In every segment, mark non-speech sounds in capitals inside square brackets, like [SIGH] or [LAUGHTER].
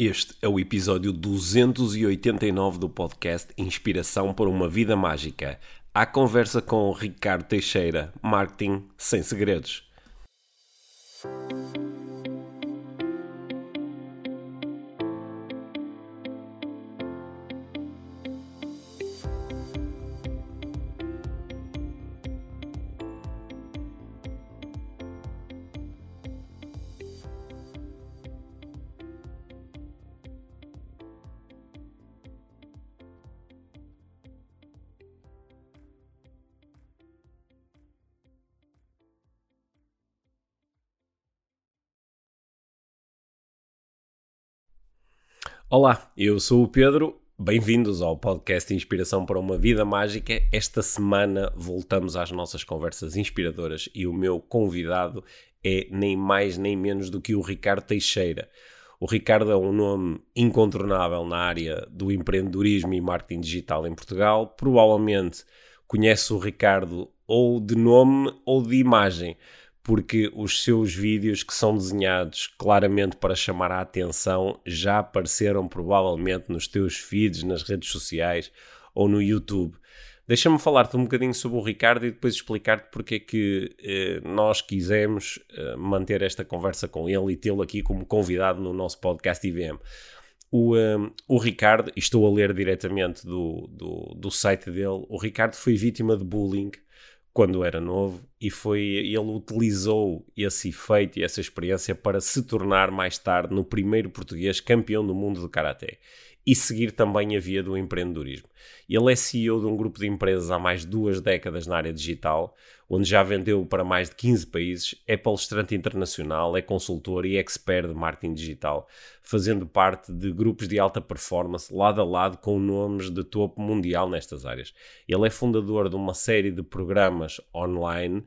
Este é o episódio 289 do podcast Inspiração para uma Vida Mágica. A conversa com Ricardo Teixeira, Marketing Sem Segredos. Olá, eu sou o Pedro. Bem-vindos ao podcast Inspiração para uma Vida Mágica. Esta semana voltamos às nossas conversas inspiradoras e o meu convidado é nem mais nem menos do que o Ricardo Teixeira. O Ricardo é um nome incontornável na área do empreendedorismo e marketing digital em Portugal. Provavelmente conhece o Ricardo ou de nome ou de imagem porque os seus vídeos que são desenhados claramente para chamar a atenção já apareceram provavelmente nos teus feeds, nas redes sociais ou no YouTube. Deixa-me falar-te um bocadinho sobre o Ricardo e depois explicar-te porque é que eh, nós quisemos eh, manter esta conversa com ele e tê-lo aqui como convidado no nosso podcast IVM. O, um, eh, o Ricardo, estou a ler diretamente do, do, do site dele, o Ricardo foi vítima de bullying quando era novo e foi ele utilizou esse efeito e essa experiência para se tornar mais tarde no primeiro português campeão do mundo de karaté e seguir também a via do empreendedorismo. Ele é CEO de um grupo de empresas há mais de duas décadas na área digital, onde já vendeu para mais de 15 países, é palestrante internacional, é consultor e expert de marketing digital, fazendo parte de grupos de alta performance lado a lado com nomes de topo mundial nestas áreas. Ele é fundador de uma série de programas online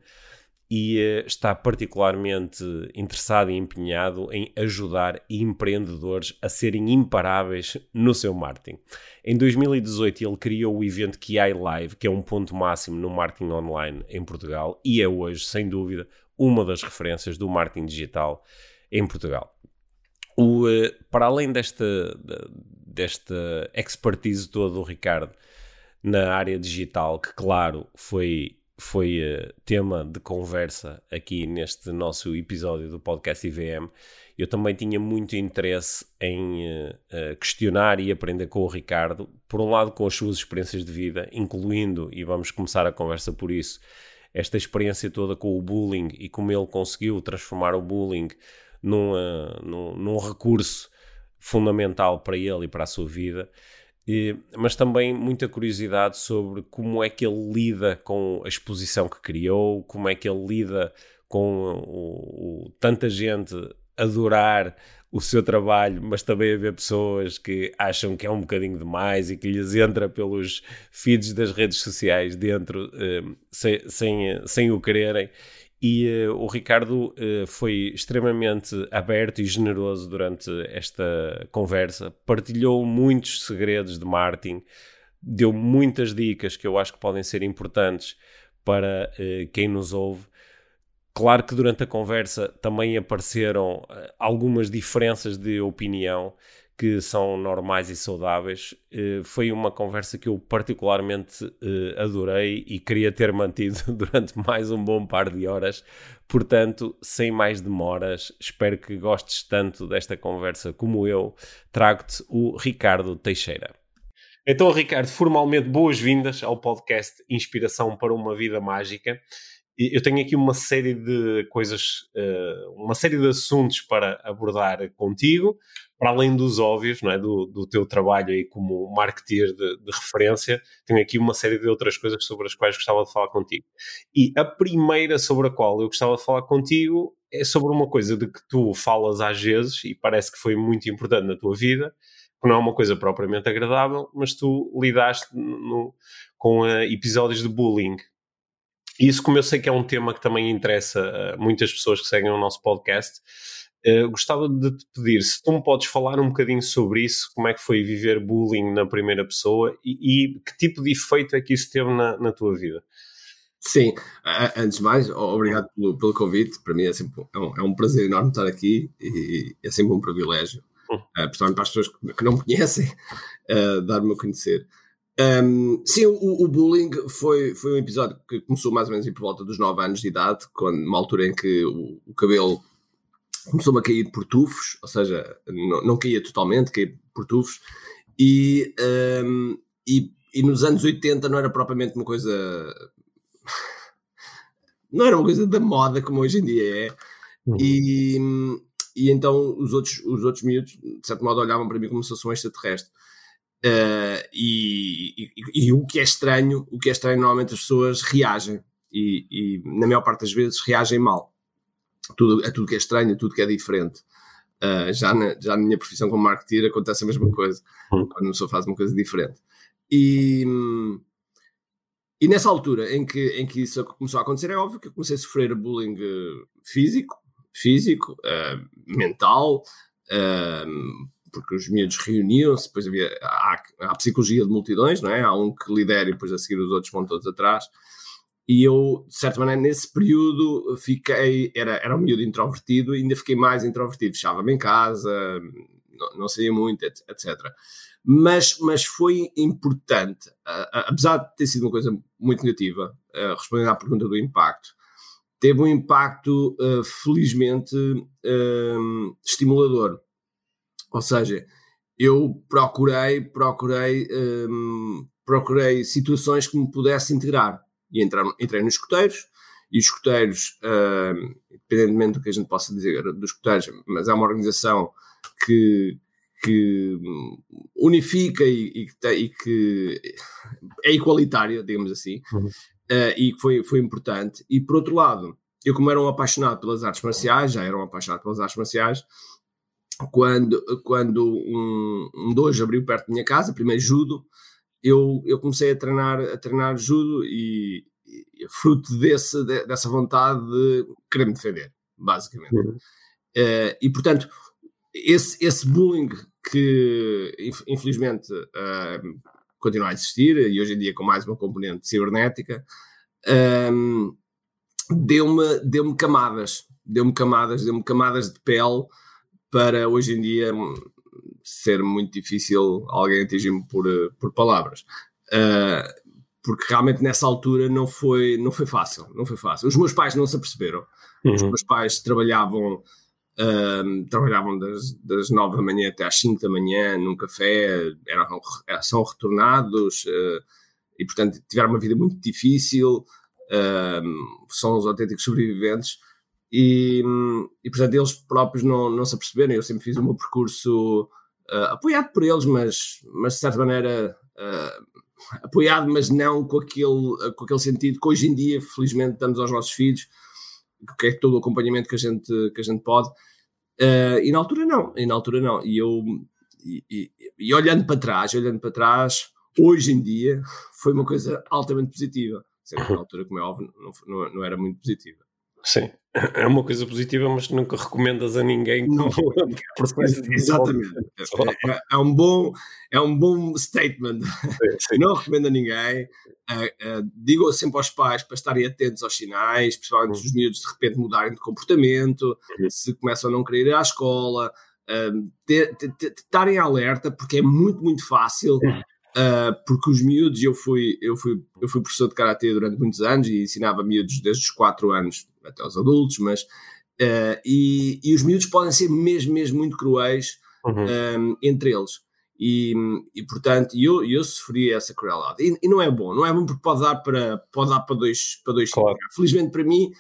e uh, está particularmente interessado e empenhado em ajudar empreendedores a serem imparáveis no seu marketing. Em 2018 ele criou o evento QI Live, que é um ponto máximo no marketing online em Portugal e é hoje, sem dúvida, uma das referências do marketing digital em Portugal. O, uh, para além desta, desta expertise toda do Ricardo na área digital, que claro foi foi uh, tema de conversa aqui neste nosso episódio do podcast IVM, eu também tinha muito interesse em uh, uh, questionar e aprender com o Ricardo, por um lado com as suas experiências de vida, incluindo, e vamos começar a conversa por isso, esta experiência toda com o bullying e como ele conseguiu transformar o bullying num, num, num recurso fundamental para ele e para a sua vida. E, mas também muita curiosidade sobre como é que ele lida com a exposição que criou, como é que ele lida com o, o, tanta gente adorar o seu trabalho, mas também haver pessoas que acham que é um bocadinho demais e que lhes entra pelos feeds das redes sociais dentro eh, sem, sem, sem o quererem. E uh, o Ricardo uh, foi extremamente aberto e generoso durante esta conversa, partilhou muitos segredos de marketing, deu muitas dicas que eu acho que podem ser importantes para uh, quem nos ouve. Claro que durante a conversa também apareceram algumas diferenças de opinião que são normais e saudáveis. Uh, foi uma conversa que eu particularmente uh, adorei e queria ter [LAUGHS] mantido durante mais um bom par de horas. Portanto, sem mais demoras, espero que gostes tanto desta conversa como eu. Trago-te o Ricardo Teixeira. Então, Ricardo, formalmente boas-vindas ao podcast Inspiração para uma Vida Mágica. Eu tenho aqui uma série de coisas, eh, uma série de assuntos para abordar contigo, para além dos óbvios, não é? do, do teu trabalho aí como marketeer de, de, referência, tenho aqui uma série de outras coisas sobre as quais gostava de falar contigo. E a primeira sobre a qual eu gostava de falar contigo é sobre uma coisa de que tu falas às vezes e parece que foi muito importante na tua vida, que não é uma coisa propriamente agradável, mas tu lidaste no, com uh, episódios de bullying. Isso, como eu sei que é um tema que também interessa a muitas pessoas que seguem o nosso podcast, Uh, gostava de te pedir se tu me podes falar um bocadinho sobre isso, como é que foi viver bullying na primeira pessoa e, e que tipo de efeito é que isso teve na, na tua vida. Sim, antes de mais, obrigado pelo, pelo convite. Para mim é sempre é um, é um prazer enorme estar aqui e é sempre um privilégio. uh, principalmente para as pessoas que, não me conhecem, uh, [LAUGHS] dar-me a conhecer. Um, sim, o, o, bullying foi, foi um episódio que começou mais ou menos por volta dos 9 anos de idade, quando, uma altura em que o, o cabelo começou-me a cair por tufos, ou seja, não, não caía totalmente, caía por tufos, e, um, e, e, nos anos 80 não era propriamente uma coisa. [LAUGHS] não era uma coisa da moda como hoje em dia é. Uhum. E, e então os outros, os outros miúdos, de certo modo, olhavam para mim como se fosse um extraterrestre. Uh, e, e, e, o que é estranho, o que é estranho, normalmente as pessoas reagem e, e na maior parte das vezes reagem mal. Tudo, a tudo que é estranho, a tudo que é diferente. Uh, já, na, já na minha profissão como marketeer acontece a mesma coisa, uhum. quando uma pessoa faz uma coisa diferente. E, e nessa altura em que, em que isso começou a acontecer, é óbvio que eu comecei a sofrer bullying eh, físico, físico, uh, mental, porque os miúdos reuniam-se, depois havia há, há, a psicologia de multidões, não é? Há um que lidera e depois a seguir os outros vão todos atrás. E eu, de certa maneira, nesse período fiquei, era, era um miúdo introvertido, ainda fiquei mais introvertido, fechava-me em casa, não, não saía muito, etc. Mas, mas foi importante, apesar de ter sido uma coisa muito negativa, uh, respondendo à pergunta do impacto, teve um impacto, uh, felizmente, uh, estimulador ou seja, eu procurei, procurei, procurei situações que me pudesse integrar. E entrei, entrei nos escuteiros, e os escuteiros, um, independentemente do que a gente possa dizer dos escuteiros, mas é uma organização que, que unifica e, e, e, que é igualitária, digamos assim, uhum. uh, e que foi, foi importante. E por outro lado, eu, como era um apaixonado pelas artes marciais, já era um apaixonado pelas artes marciais, quando, quando um, um dojo abriu perto da minha casa, primeiro judo, eu, eu comecei a treinar, a treinar judo e, e fruto desse, de, dessa vontade de querer me defender, basicamente. Uhum. Uh, e portanto, esse, esse bullying que infelizmente uh, continua a existir e hoje em dia com mais uma componente cibernética, um, deu-me deu camadas, deu-me camadas, deu-me camadas de pele para hoje em dia ser muito difícil alguém atingir-me por, por palavras. Uh, porque realmente nessa altura não foi, não foi fácil, não foi fácil. Os meus pais não se aperceberam. Uhum. Os meus pais trabalhavam, uh, trabalhavam das, das 9 da manhã até às 5 da manhã num café, eram, são retornados uh, e, portanto, tiveram uma vida muito difícil, são os autênticos sobreviventes e, e portanto eles próprios não, não se aperceberam. Eu sempre fiz o meu percurso uh, apoiado por eles, mas, mas de certa maneira uh, apoiado, mas não com aquele, com aquele sentido que hoje em dia, felizmente, damos aos nossos filhos, que é todo o acompanhamento que a gente, que a gente pode. Uh, e na altura não, e na altura não. E eu, e, e, e, olhando para trás, olhando para trás, hoje em dia, foi uma coisa altamente positiva. Na altura, como é óbvio, não, não, não era muito positiva. Sim, é uma coisa positiva, mas nunca recomendas a ninguém não, [LAUGHS] processo Exatamente. É, é, é, um bom, é um bom statement. Sim, sim. [LAUGHS] Não recomendo a ninguém. Uh, uh, digo sempre aos pais para estarem atentos aos sinais, principalmente se os miúdos de repente mudarem de comportamento, uhum. se começam a não querer ir à escola, uh, estarem alerta, porque é muito, muito fácil uhum. Uh, porque os miúdos, eu fui, eu, fui, eu fui professor de karatê durante muitos anos e ensinava miúdos desde os 4 anos até os adultos, mas uh, e, e, os miúdos podem ser mesmo, mesmo muito cruéis uhum. um, entre eles. E, e portanto, eu, eu sofri essa crueldade. E, e, não é bom, não é bom porque pode dar para, pode dar para dois, para dois claro. Felizmente para mim,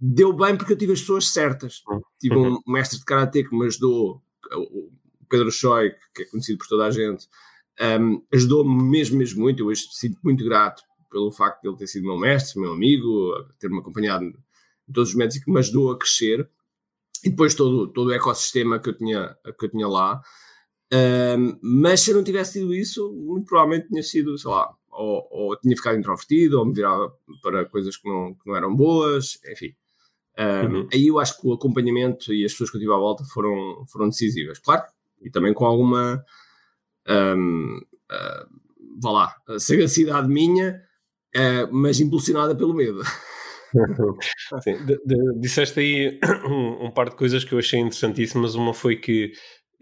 deu bem porque eu tive as pessoas certas. Uhum. Tive um mestre de karatê que me ajudou, o Pedro Choi, que é conhecido por toda a gente um, ajudou-me mesmo, mesmo muito. Eu hoje sinto muito grato pelo facto de ele ter sido meu mestre, meu amigo, ter-me acompanhado todos os e que me ajudou a crescer. E depois todo, todo o ecossistema que eu tinha, que eu tinha lá. Um, mas se eu não tivesse tido isso, muito provavelmente tinha sido, sei lá, ou, ou tinha ficado introvertido, ou me virava para coisas que não, que não eram boas, enfim. Um, uhum. Aí eu acho que o acompanhamento e as pessoas que eu tive à volta foram, foram decisivas. Claro, e também com alguma um, uh, vá lá, sagacidade minha, uh, mas impulsionada pelo medo. [LAUGHS] [LAUGHS] Sim, de, de, disseste aí um, [CLEARS THROAT] um, par de coisas que eu achei interessantíssimas. Uma foi que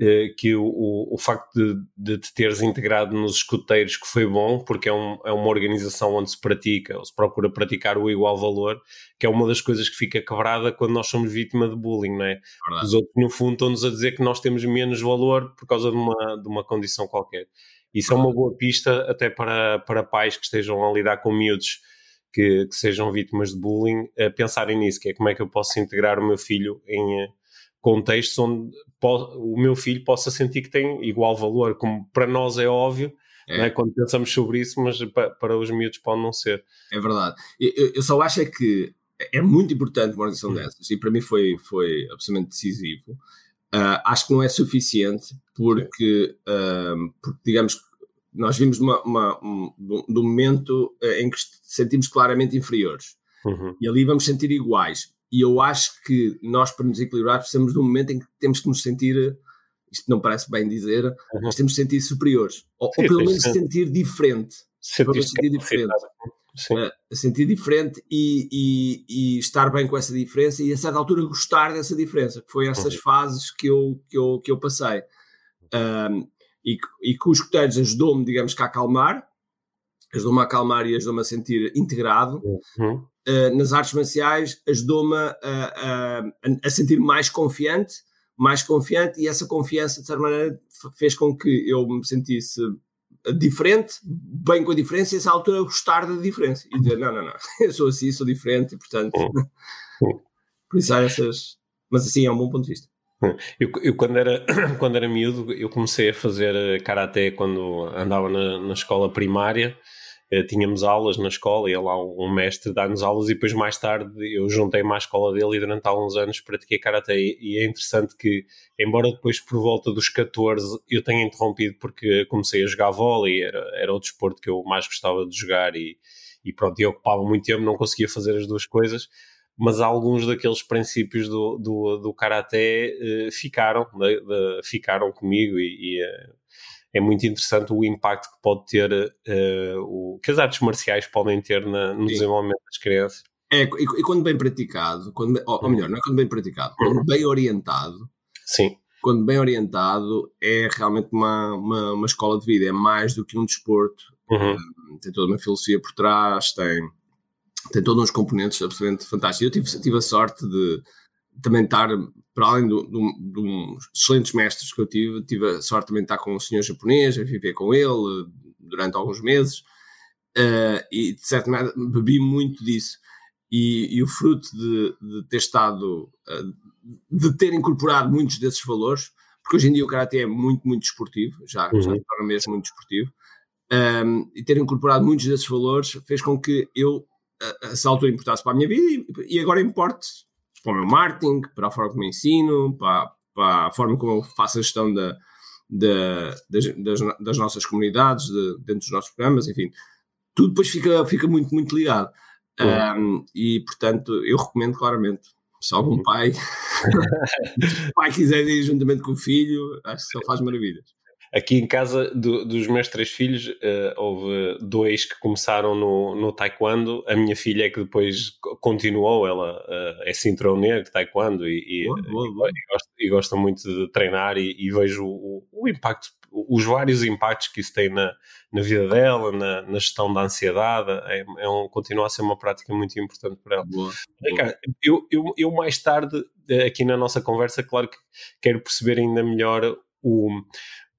eh, que o, o, o facto de, de, te teres integrado nos escuteiros que foi bom, porque é, um, é uma organização onde se pratica, ou se procura praticar o igual valor, que é uma das coisas que fica quebrada quando nós somos vítima de bullying, não é? Verdade. Os outros, no fundo, estão-nos a dizer que nós temos menos valor por causa de uma, de uma condição qualquer. Isso é uma boa pista até para, para pais que estejam a lidar com miúdos que, que sejam vítimas de bullying, a pensarem nisso, que é como é que eu posso integrar o meu filho em contextos onde o meu filho possa sentir que tem igual valor, como para nós é óbvio, é. É? quando pensamos sobre isso, mas para, para, os miúdos pode não ser. É verdade. Eu, eu só acho é que é muito importante uma organização hum. dessas, e para mim foi, foi absolutamente decisivo. Uh, acho que não é suficiente, porque, uh, porque digamos que nós vimos uma, uma, um, de um momento eh, em que sentimos claramente inferiores. Uhum. E ali vamos sentir iguais. E eu acho que nós, para nos equilibrar, precisamos de um momento em que temos que nos sentir, isto não parece bem dizer, uhum. mas temos que sentir superiores. Ou, Sim, ou pelo menos sentir diferente. Sentir, sentir diferente. Uh, sentir diferente e, e, e, estar bem com essa diferença e a certa altura gostar dessa diferença, que foi essas uhum. fases que eu, que eu, que eu passei. Um, e, e que os escuteiros ajudou-me, digamos que a acalmar, ajudou-me a acalmar e ajudou-me a sentir integrado. Uhum. Uh, nas artes marciais ajudou-me a, a, a, sentir mais confiante, mais confiante, e essa confiança, de certa maneira, fez com que eu me sentisse diferente, bem com a diferença, e essa altura gostar da diferença. E dizer, não, não, não, [LAUGHS] eu sou assim, sou diferente, e portanto... Uhum. [LAUGHS] por isso há essas... Mas assim, é um bom ponto de vista. Eu, eu, quando, era, [CLEARS THROAT] quando era miúdo, eu comecei a fazer eh, karaté quando andava na, na escola primária. Eh, tínhamos aulas na escola, e lá um mestre dá-nos aulas e depois mais tarde eu juntei-me à escola dele e durante alguns anos pratiquei Karatê e é interessante que, embora depois por volta dos 14 eu tenha interrompido porque comecei a jogar vôlei, era, era o desporto que eu mais gostava de jogar e, e pronto, eu ocupava muito tempo, não conseguia fazer as duas coisas, mas alguns daqueles princípios do, do, do Karaté uh, ficaram, de, de, ficaram comigo e, e uh, é muito interessante o impacto que pode ter, uh, o, que as artes marciais podem ter na, no Sim. desenvolvimento das crianças. É, e, e, quando bem praticado, quando, ou, ou, melhor, não é quando bem praticado, quando uhum. bem orientado, Sim. quando bem orientado, é realmente uma, uma, uma escola de vida, é mais do que um desporto, uhum. tem toda uma filosofia por trás, tem, tem todos uns componentes absolutamente fantásticos. Eu tive, tive a sorte de também estar, para além de uns excelentes mestres que eu tive, tive a sorte também de estar com um senhor japonês, a viver com ele durante alguns meses, uh, e de certa maneira bebi muito disso. E, e o fruto de, de ter estado, uh, de ter incorporado muitos desses valores, porque hoje em dia o Karate é muito, muito desportivo, já, uhum. já torna mesmo muito desportivo, um, ehm, e ter incorporado muitos desses valores fez com que eu, a essa altura, importasse para a minha vida e, e agora importe para o meu marketing, para a forma como eu ensino, para, para a forma como eu faço a gestão da, da, das, das, das, nossas comunidades, de, dentro dos nossos programas, enfim, tudo depois fica, fica muito, muito ligado. Um, e, portanto, eu recomendo claramente. Se algum uhum. pai, [LAUGHS] pai quiser ir juntamente com o filho, acho que só faz maravilhas. Aqui em casa do, dos meus três filhos, uh, houve dois que começaram no, no taekwondo. A minha filha é que depois continuou, ela uh, é cinturão de taekwondo e, e, boa, boa, boa. e, gosta, e, gosta, muito de treinar e, e vejo o, o, impacto, os vários impactos que isso tem na, na vida dela, na, na gestão da ansiedade. É, é, um, continua a ser uma prática muito importante para ela. Eu, eu, eu mais tarde, eh, aqui na nossa conversa, claro que quero perceber ainda melhor o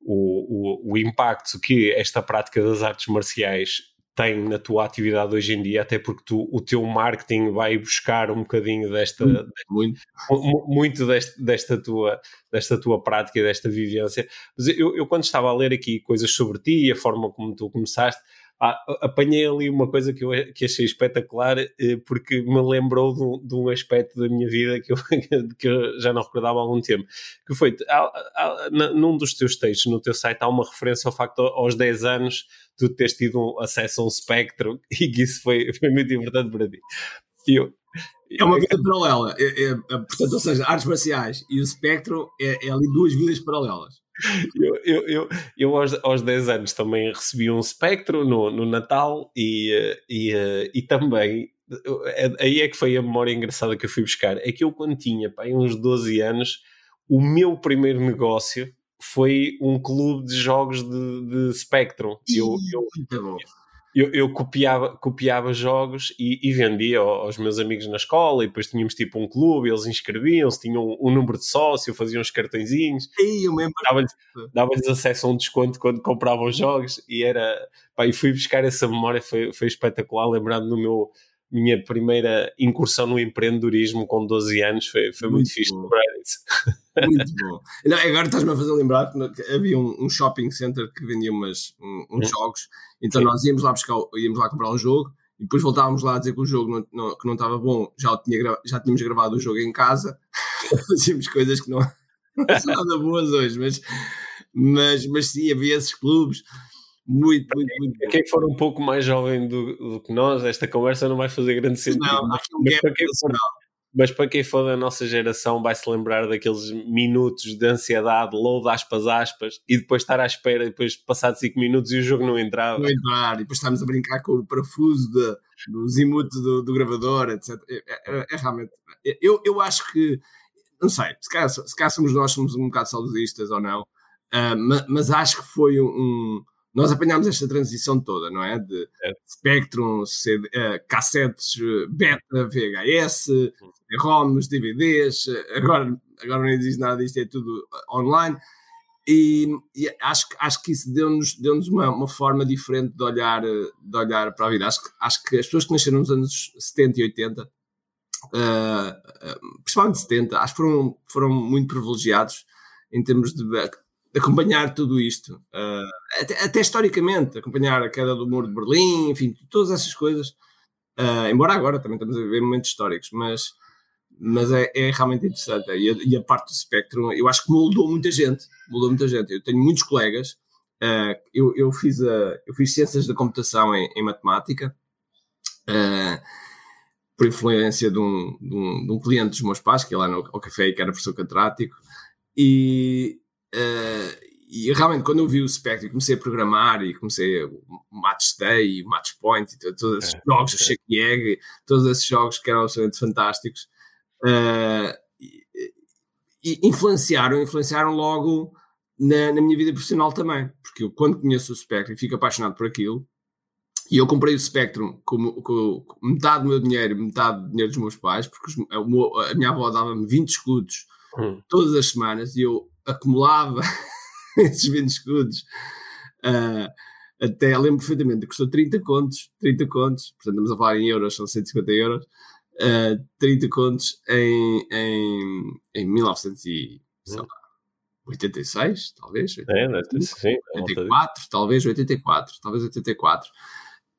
o, o, o impacto que esta prática das artes marciais tem na tua atividade hoje em dia, até porque tu, o teu marketing vai buscar um bocadinho desta muito, muito desta, desta, tua, desta tua prática e desta vivência. Mas eu, eu, quando estava a ler aqui coisas sobre ti e a forma como tu começaste, ah, apanhei ali uma coisa que eu que achei espetacular eh, porque me lembrou de um, de um, aspecto da minha vida que eu, [LAUGHS] que eu já não recordava há algum tempo que foi, há, há, num dos teus textos no teu site há uma referência ao facto aos 10 anos tu teres tido um acesso a um espectro [LAUGHS] e que isso foi, foi muito importante para ti. Eu, é uma vida paralela, é, é, é, portanto, ou seja, artes marciais e o espectro é, é ali duas vidas paralelas eu, eu, eu, eu aos, aos 10 anos também recebi um espectro no, no Natal e, eh, e, eh, e também eh, aí é que foi a memória engraçada que eu fui buscar. É que eu, quando tinha pá, uns 12 anos, o meu primeiro negócio foi um clube de jogos de, de Spectrum. Eu, eu, eu, eu, copiava, copiava jogos e, e, vendia aos meus amigos na escola, e depois tínhamos tipo um clube, eles inscreviam-se, tinham um, número de sócio, faziam uns cartõezinhos, dava-lhes dava acesso a um desconto quando compravam jogos, e era. Pá, e fui buscar essa memória, foi, foi espetacular, lembrando no meu minha primeira incursão no empreendedorismo com 12 anos foi, foi muito, muito fixe lembrar isso. Muito bom. [LAUGHS] Não, agora estás-me a fazer lembrar que havia um, um shopping center que vendia umas, um, uns hum. jogos, então Sim. nós íamos lá buscar, íamos lá comprar um jogo e depois voltávamos lá a dizer que o jogo não, não, que não estava bom, já, tinha, já tínhamos gravado o jogo em casa, [LAUGHS] fazíamos coisas que não, [LAUGHS] não são nada boas hoje, mas, mas, mas sim, havia esses clubes muito, muito, muito. Para quem for um pouco mais jovem do, do, que nós, esta conversa não vai fazer grande sentido. Não, mas, um mas, para for, mas, para quem for, da nossa geração vai se lembrar daqueles minutos de ansiedade, load aspas aspas, e depois estar à espera, e depois passar 5 minutos e o jogo não entrava. Não entrar, e depois estamos a brincar com o parafuso de, dos do, do, gravador, etc. É, é, é, é realmente. Eu, eu acho que. Não sei, se calhar, se calhar somos nós, somos um bocado saudosistas ou não, uh, mas, mas, acho que foi um nós apanhámos esta transição toda, não é? De é. Spectrum, CD, uh, cassetes, eh, beta, VHS, hum. ROMs, DVDs, eh, agora, agora não existe nada disto, é tudo online. E, e acho, acho que isso deu-nos deu uma, uma forma diferente de olhar, de olhar para a vida. Acho, acho que as pessoas que nasceram nos anos 70 e 80, uh, uh, principalmente 70, acho que foram, foram muito privilegiados em termos de acompanhar tudo isto, uh, até, até, historicamente, acompanhar a queda do muro de Berlim, enfim, todas essas coisas. Uh, embora agora também estamos a viver momentos históricos, mas, mas é, é realmente interessante. E a, e a, parte do espectro, eu acho que moldou muita gente. Moldou muita gente. Eu tenho muitos colegas. Uh, eu, eu, fiz a, eu fiz ciências da computação em, em matemática. por influência de um, de, um, de um, cliente dos meus pais, que lá no, ao café que era professor catedrático, e, Uh, e realmente, quando eu vi o Spectre e comecei a programar e comecei o Match Day, o Match Point, e todos esses é, jogos, é. o Shake Egg, todos esses jogos que eram absolutamente fantásticos, uh, e, e influenciaram, influenciaram logo na, na, minha vida profissional também, porque eu, quando conheço o Spectrum e fico apaixonado por aquilo, e eu comprei o Spectrum com, com, com metade do meu dinheiro, metade do dinheiro dos meus pais, porque os, a, a, minha avó dava-me 20 escudos hum. todas as semanas e eu acumulava [LAUGHS] esses 20 escudos. Uh, até lembro perfeitamente, custou 30 contos, 30 contos, portanto estamos a falar em euros, são 150 euros, uh, ah, 30 contos em, em, em 1986, talvez, 85, é, sim, 84, talvez 84, talvez 84.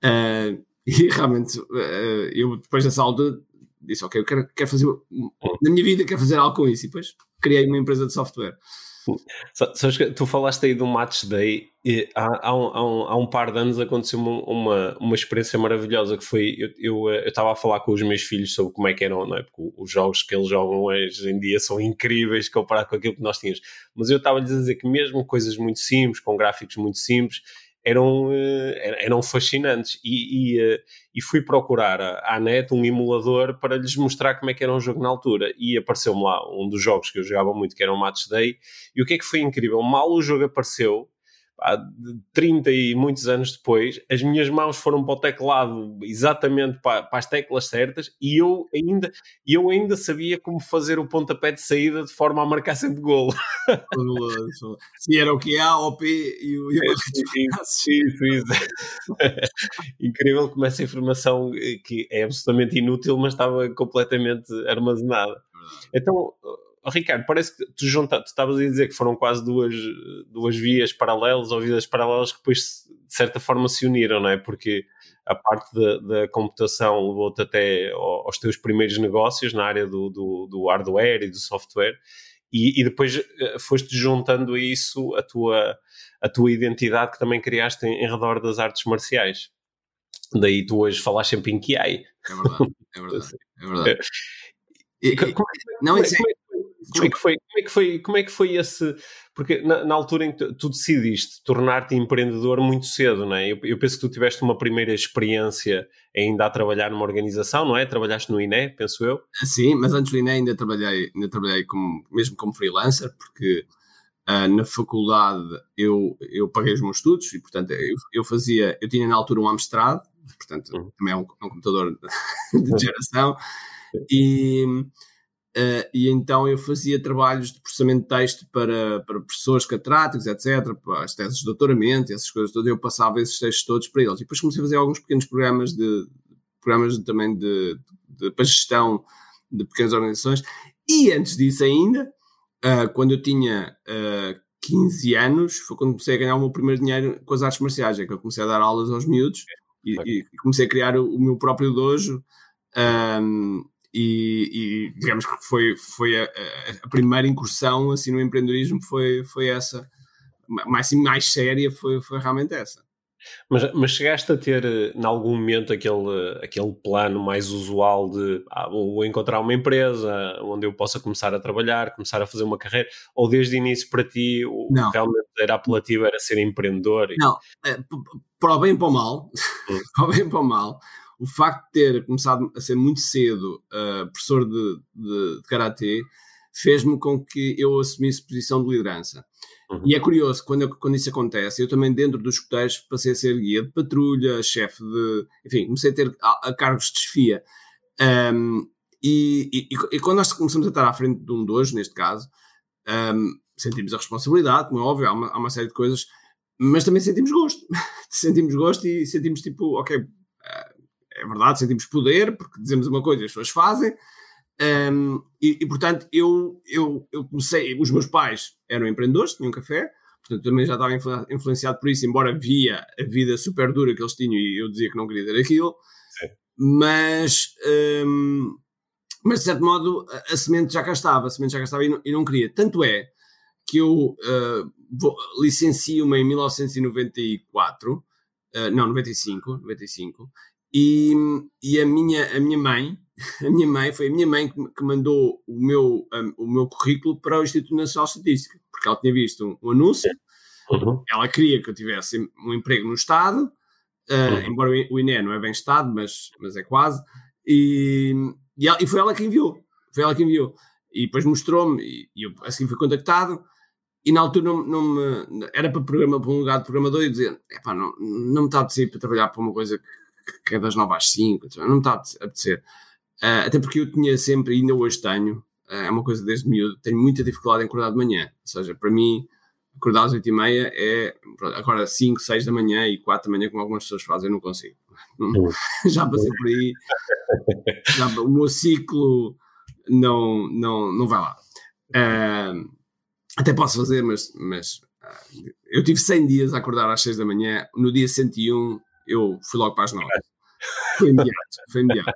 Uh, [LAUGHS] e realmente, uh, eu depois dessa altura disse, ok, eu quero, quero fazer, na minha vida quero fazer algo com isso, e depois criei uma empresa de software. Sabes que tu falaste aí do Match Day e há, há, um, há, um, há um par de anos aconteceu uma, uma, experiência maravilhosa que foi eu estava a falar com os meus filhos sobre como é que eram, não é? Porque os jogos que eles jogam hoje em dia são incríveis comparado com aquilo que nós tínhamos. Mas eu estava-lhes a dizer que mesmo coisas muito simples, com gráficos muito simples, eram, eh, eram fascinantes. E, e, eh, e, fui procurar à net um emulador para lhes mostrar como é que era um jogo na altura. E apareceu-me lá um dos jogos que eu jogava muito que era o Match Day. E o que é que foi incrível? Mal o jogo apareceu há 30 e muitos anos depois, as minhas mãos foram para o teclado exatamente para, para, as teclas certas e eu ainda, eu ainda sabia como fazer o pontapé de saída de forma a marcar sempre golo. [LAUGHS] Se era o que é, o P e o. É, isso, isso, isso. Incrível como essa informação eh, que é absolutamente inútil, mas estava completamente armazenada. Então, Oh, Ricardo, parece que tu junta, tu estavas a dizer que foram quase duas, duas vias paralelas ou vidas paralelas que depois de certa forma se uniram, não é? Porque a parte da, da computação levou-te até aos teus primeiros negócios na área do, do, do hardware e do software e, e, depois eh, foste juntando a isso a tua, a tua identidade que também criaste em, em redor das artes marciais. Daí tu hoje falas sempre em Kiai. É verdade, é verdade. É verdade. [LAUGHS] E, e, não, isso é, como é, que foi, como, é que foi, como é que foi esse. Porque na, na altura em que tu decidiste tornar-te empreendedor muito cedo, não é? Eu, eu, penso que tu tiveste uma primeira experiência ainda a trabalhar numa organização, não é? Trabalhaste no INE, penso eu. Sim, mas antes do INE ainda trabalhei, ainda trabalhei como, mesmo como freelancer, porque Uh, na faculdade eu, eu paguei os meus estudos e, portanto, eu, eu fazia, eu tinha na altura um Amstrad, portanto, uhum. também é um, é um computador [LAUGHS] de geração, e, uh, e então eu fazia trabalhos de processamento de texto para, para professores catedráticos, etc., para as teses de doutoramento, essas coisas todas, eu passava esses textos todos para eles. E depois comecei a fazer alguns pequenos programas de programas também de, de, de, para gestão de pequenas organizações. E antes disso ainda, uh, quando eu tinha uh, 15 anos, foi quando comecei a ganhar o meu primeiro dinheiro com as artes marciais, é que eu comecei a dar aulas aos miúdos e, e comecei a criar o, o meu próprio dojo. Um, e, e, digamos que foi, foi a, a, primeira incursão assim no empreendedorismo foi, foi essa mais, mais séria foi, foi realmente essa mas, mas chegaste a ter, eh, em algum momento, aquele, aquele plano mais usual de ah, vou encontrar uma empresa onde eu possa começar a trabalhar, começar a fazer uma carreira? Ou desde o início para ti o não. realmente era apelativo era ser empreendedor? Não, é, para o bem e para o mal, hum. [LAUGHS] para o bem e para o mal, o facto de ter começado a ser muito cedo uh, professor de, de, de karatê fez-me com que eu assumisse posição de liderança. Uhum. E é curioso, quando, eu, quando isso acontece, eu também dentro dos escuteiros passei a ser guia de patrulha, chefe de. Enfim, comecei a ter a, a cargos de desfia. Um, e, e, e, quando nós começamos a estar à frente de um dojo, neste caso, um, sentimos a responsabilidade, como é óbvio, há uma, há uma, série de coisas, mas também sentimos gosto. [LAUGHS] sentimos gosto e sentimos tipo, ok, é verdade, sentimos poder, porque dizemos uma coisa e as pessoas fazem, um, e, e, portanto, eu, eu, eu comecei. Os meus pais eram empreendedores, tinham café, portanto, também já estava influenciado por isso, embora via a vida super dura que eles tinham e eu dizia que não queria ter aquilo. Sim. Mas, um, mas de certo modo, a, a, semente já cá estava, a semente já cá estava e não, e não queria. Tanto é que eu uh, licencio-me em 1994, uh, não, 95, 95, e, e a, minha, a minha mãe [LAUGHS] a minha mãe, foi a minha mãe que, mandou o meu, um, o meu currículo para o Instituto Nacional de Estatística, porque ela tinha visto um, um anúncio, uhum. ela queria que eu tivesse um emprego no Estado, uh, uhum. embora o INE não é bem Estado, mas, mas é quase, e, e, ela, e, foi ela que enviou, foi ela que enviou, e depois mostrou-me, e, e eu assim fui contactado, e na altura não, não me, era para, programa, para um lugar de programador e dizer, epá, não, não me está a apetecer para trabalhar para uma coisa que, que é das 9 às 5, não me está a apetecer. Uh, até porque eu tinha sempre, ainda hoje tenho, uh, é uma coisa desde miúdo, tenho muita dificuldade em acordar de manhã. Ou seja, para mim, acordar às 8 e meia é, agora 5, 6 da manhã e 4 da manhã, como algumas pessoas fazem, eu não consigo. [LAUGHS] já passei por aí, já, o meu ciclo não, não, não vai lá. Uh, até posso fazer, mas, mas eu tive 100 dias a acordar às 6 da manhã, no dia 101 eu fui logo para as 9. Foi imediato, foi imediato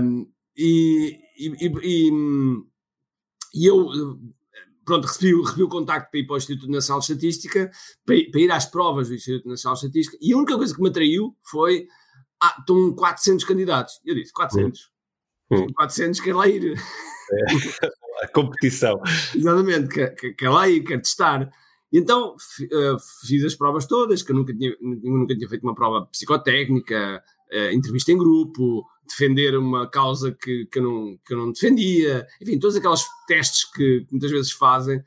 um, e, e, e, e, eu, pronto, recebi, recebi o contacto para ir para o Instituto Nacional de Estatística, para, para, ir às provas do Instituto Nacional de Estatística, e a única coisa que me atraiu foi, ah, estão 400 candidatos. Eu disse, 400? Hum. 400, quer lá ir. É. [LAUGHS] A competição. Exatamente, quer, quer lá ir, quer testar. Então uh, fiz as provas todas, que eu nunca tinha, nunca tinha feito uma prova psicotécnica, uh, entrevista em grupo, defender uma causa que, que, eu não, que eu não defendia, enfim, todos aqueles testes que muitas vezes fazem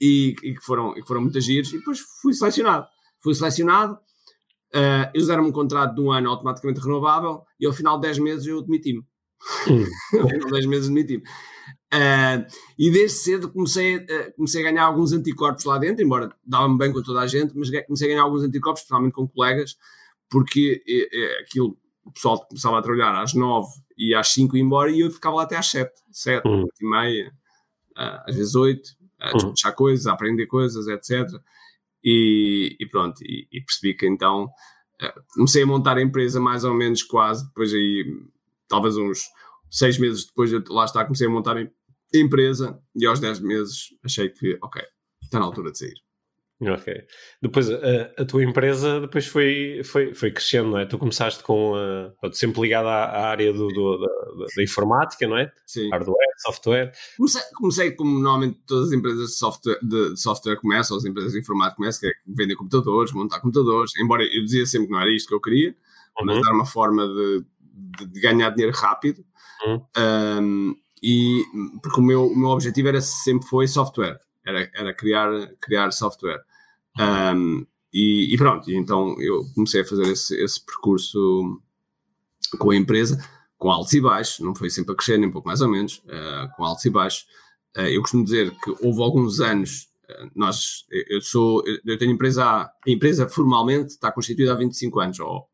e, e que, foram, e que foram muito giros, e depois fui selecionado. Fui selecionado, uh, eles deram-me um contrato de um ano automaticamente renovável e ao final de 10 meses eu demiti-me. Hum. [LAUGHS] ao final de 10 meses demiti-me. Uh, e desde cedo comecei, uh, comecei a ganhar alguns anticorpos lá dentro, embora dava-me bem com toda a gente, mas comecei a ganhar alguns anticorpos, especialmente com colegas, porque aquilo o pessoal começava a trabalhar às nove e às cinco ia embora e eu ficava lá até às sete, sete, uhum. e meia, ah, às vezes oito, a uhum. despachar uhum. coisas, a aprender coisas, etc. E, e pronto, e, e, percebi que então comecei a montar a empresa mais ou menos quase, depois aí, talvez uns seis meses depois, eu, lá está, comecei a montar a empresa e aos dez meses achei que, ok, está na altura de sair. Ok. Depois a, a, tua empresa depois foi, foi, foi crescendo, não é? Tu começaste com uh, sempre ligado à, à área do, do da, da, informática, não é? Sim. Hardware, software. Comecei, comecei como normalmente todas as empresas de software, de software começam, as empresas de informática começam, que é vender computadores, montar computadores, embora eu dizia sempre que não era isto que eu queria, uhum. mas era uma forma de, de, de ganhar dinheiro rápido. Uhum. Um, e porque o meu, o meu objetivo era sempre foi software era, era criar, criar software. Um, e, e, pronto, então eu comecei a fazer esse, esse percurso com a empresa, com altos e baixos, não foi sempre a crescer, nem pouco mais ou menos, uh, com altos e baixos. Uh, eu costumo dizer que houve alguns anos, uh, nós, eu sou, eu tenho empresa, a empresa formalmente está constituída há 25 anos, ou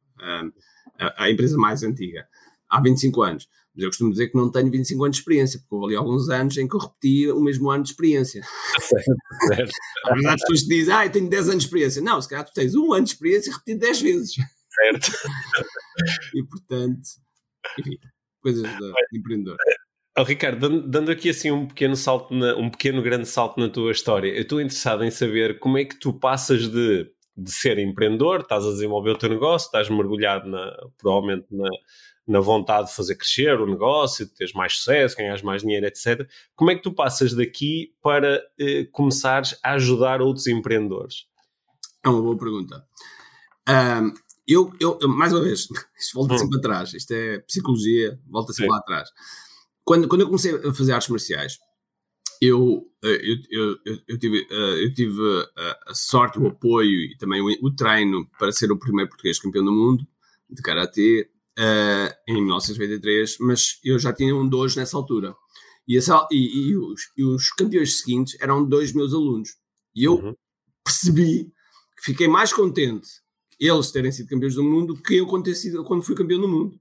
a, a empresa mais antiga, há 25 anos. Mas eu costumo dizer que não tenho 25 anos de experiência, porque houve ali alguns anos em que eu repetia o mesmo ano de experiência. [LAUGHS] Certo, certo. Às vezes as pessoas dizem, ah, eu tenho 10 anos de experiência. Não, se calhar tu tens um ano de experiência repetido 10 vezes. Certo. [LAUGHS] e portanto, enfim, coisas de, empreendedor. Oh, Ricardo, dando, dando, aqui assim um pequeno salto, na, um pequeno grande salto na tua história, eu estou interessado em saber como é que tu passas de, de ser empreendedor, estás a desenvolver o teu negócio, estás mergulhado na, provavelmente na, na vontade de fazer crescer o negócio, de teres mais sucesso, ganhar mais dinheiro, etc. Como é que tu passas daqui para eh, começares a ajudar outros empreendedores? É uma boa pergunta. Um, eu, eu, mais uma vez, [LAUGHS] isto volta hum. sempre atrás, isto é psicologia, volta sempre lá atrás. Quando, quando eu comecei a fazer artes marciais, eu, eh, eu, eu, eu, tive, eh, eu tive a, a, sorte, o apoio e também o, o treino para ser o primeiro português campeão do mundo de karatê uh, em 1993, mas eu já tinha um dois nessa altura. E, essa, e, e, os, e, os, campeões seguintes eram dois meus alunos. E eu uhum. percebi que fiquei mais contente eles terem sido campeões do mundo que eu quando, sido, quando fui campeão do mundo.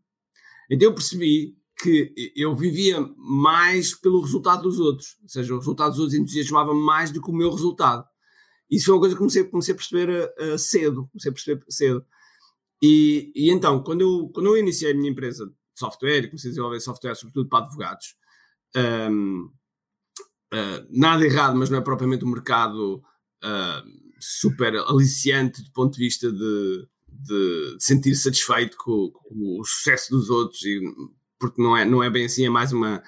Então eu percebi que eu vivia mais pelo resultado dos outros, ou seja, o resultado dos outros entusiasmava mais do que o meu resultado. Isso foi uma coisa que comecei, comecei a perceber uh, cedo, comecei a perceber cedo. E, e, então, quando eu, quando eu iniciei a minha empresa de software, comecei a desenvolver software sobretudo para advogados, um, uh, ah, nada errado, mas não é propriamente um mercado uh, super aliciante do ponto de vista de, de, de sentir satisfeito com, com, o sucesso dos outros, e, porque não é, não é bem assim, é mais uma.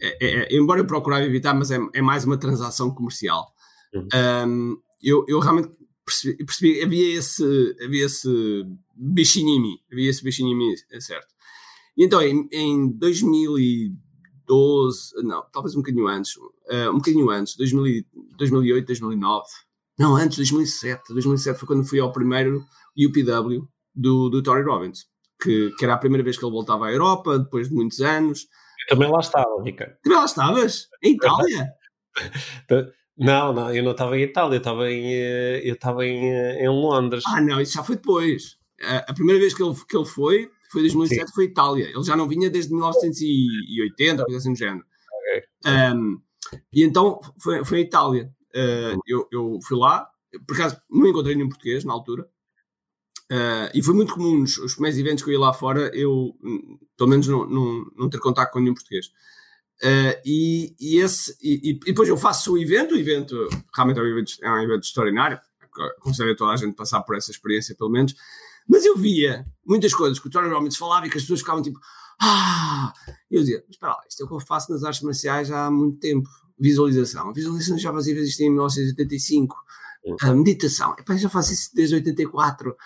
É, é, é embora eu procurava evitar, mas é, é mais uma transação comercial. Uhum. Um, eu, eu realmente percebi, percebi, havia esse, havia esse mim, havia esse mim, é certo. E então, em, em 2012, não, talvez um bocadinho antes, uh, um bocadinho antes, 2000, 2008, 2009, não, antes, 2007, 2007 foi quando fui ao primeiro UPW do, do Tony Robbins, que, que era a primeira vez que ele voltava à Europa, depois de muitos anos. Eu também lá estava, Ricardo. Também lá estavas? Em Itália? [LAUGHS] Não, não, eu não estava em Itália, eu estava em, eh, eu estava em, eh, em Londres. Ah, não, isso já foi depois. A, a primeira vez que ele, que ele foi, foi em 2007, Sim. foi Itália. Ele já não vinha desde 1980, coisa assim do género. Okay. Um, e então foi, foi a Itália. Uh, eu, eu fui lá, por acaso não encontrei nenhum português na altura. Uh, e foi muito comum os, os primeiros eventos que eu ia lá fora, eu hum, pelo menos não, não, não ter contato com nenhum português. Uh, e, e, esse, e, e, depois eu faço o evento, o evento realmente é um evento, é um evento extraordinário, aconselho toda a gente passar por essa experiência pelo menos, mas eu via muitas coisas que o Tony Robbins falava e que as pessoas ficavam tipo, ah, eu dizia, mas espera lá, isto é o que eu faço nas artes marciais há muito tempo, visualização, a visualização já fazia isto em 1985, a meditação, Epá, já faço isso desde 84,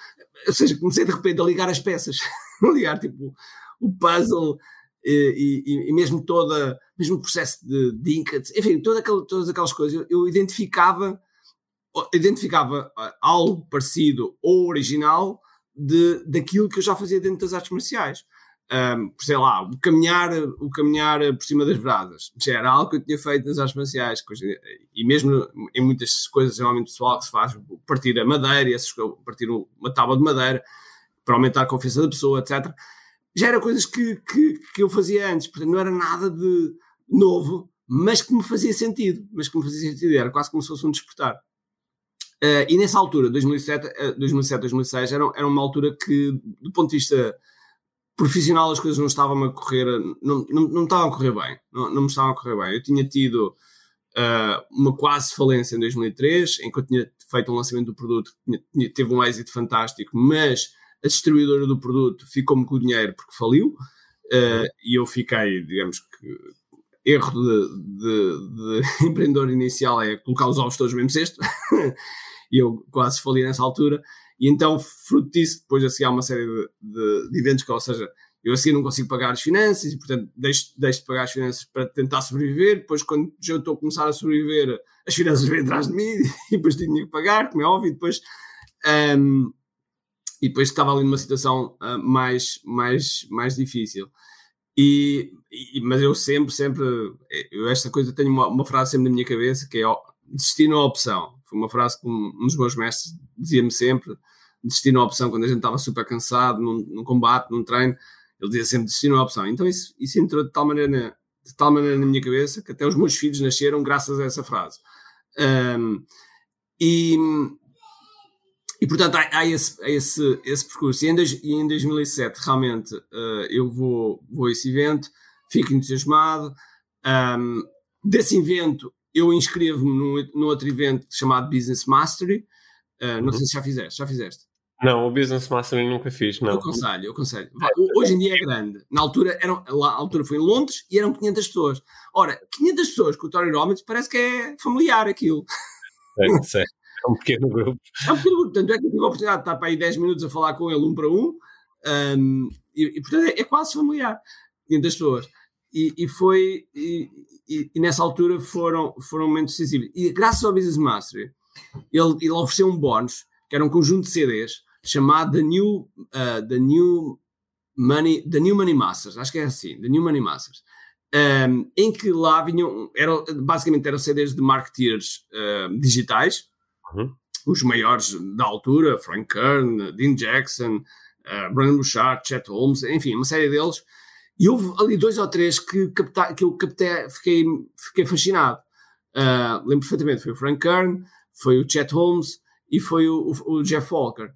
ou seja, comecei de repente a ligar as peças, a [LAUGHS] ligar tipo o puzzle e, e, e, mesmo toda, mesmo o processo de, de Inca, enfim, toda aquela, todas aquelas coisas, eu, eu identificava, identificava ah, algo parecido ou original de, daquilo que eu já fazia dentro das artes marciais. Um, sei lá, o caminhar, o caminhar por cima das brasas, já era algo que eu tinha feito nas artes marciais, e mesmo em muitas coisas geralmente pessoal que se faz, partir a madeira, partir uma tábua de madeira, para aumentar a confiança da pessoa, etc já era coisas que, que, que eu fazia antes, portanto não era nada de novo, mas que me fazia sentido, mas que me fazia sentido, era quase como se fosse um despertar. Uh, e nessa altura, 2007, uh, 2007 2006, era, era uma altura que, do ponto de vista profissional, as coisas não estavam a correr, não, não, não estavam a correr bem, não, não me estavam a correr bem. Eu tinha tido uh, uma quase falência em 2003, em que eu tinha feito um lançamento do produto, tinha, tinha, teve um êxito fantástico, mas a distribuidora do produto ficou-me com o dinheiro porque faliu uh, e eu fiquei, digamos que erro de, de, de, [LAUGHS] empreendedor inicial é colocar os ovos todos no mesmo cesto [LAUGHS] e eu quase fali nessa altura e então fruto disso depois assim há uma série de, de, de eventos que, ou seja, eu assim não consigo pagar as finanças e, portanto, deixo, deixo de pagar as finanças para tentar sobreviver. Depois, quando já estou a começar a sobreviver, as finanças vêm atrás de mim [LAUGHS] e depois tenho que pagar, como é óbvio. E depois, um, e depois estava ali numa situação uh, mais, mais, mais difícil. E, e, mas eu sempre, sempre, eu esta coisa tenho uma, uma frase sempre na minha cabeça que é destino à opção. Foi uma frase que um, dos meus mestres dizia-me sempre: destino à opção, quando a gente estava super cansado, num, num combate, num treino, ele dizia sempre destino à opção. Então isso, isso entrou de tal maneira, de tal maneira na minha cabeça que até os meus filhos nasceram graças a essa frase. Um, e, e portanto há, há, esse, esse, esse percurso. E em, dois, e em 2007 realmente uh, eu vou, vou a esse evento, fico entusiasmado. Um, desse evento eu inscrevo-me num, num outro evento chamado Business Mastery. Uh, não uhum. sei se já fizeste. Já fizeste? Não, o Business Mastery nunca fiz, não. Eu aconselho, eu aconselho. Hoje em dia é grande. Na altura, eram, lá, altura foi em Londres e eram 500 pessoas. Ora, 500 pessoas com o Tony Robbins parece que é familiar aquilo. É. É um pequeno grupo. É um pequeno grupo. Tanto é que eu tive a oportunidade de estar para aí 10 minutos a falar com ele um para um. um e, e, portanto, é, é, quase familiar. 500 pessoas. E, e foi... E, e, e, nessa altura foram, foram momentos decisivos. E graças ao Business Mastery, ele, ele ofereceu um bónus, que era um conjunto de CDs, chamado The New, uh, The New Money, The New Money Masters, acho que é assim, The New Money Masters, um, em que lá vinham, era, basicamente eram CDs de marketeers uh, digitais, uhum. os maiores da altura, Frank Kern, Dean Jackson, uh, Brandon Bouchard, Chet Holmes, enfim, uma série deles, e houve ali dois ou três que, capta, que eu captei, fiquei, fiquei fascinado. Uh, lembro perfeitamente, foi o Frank Kern, foi o Chet Holmes e foi o, o, o Jeff Walker.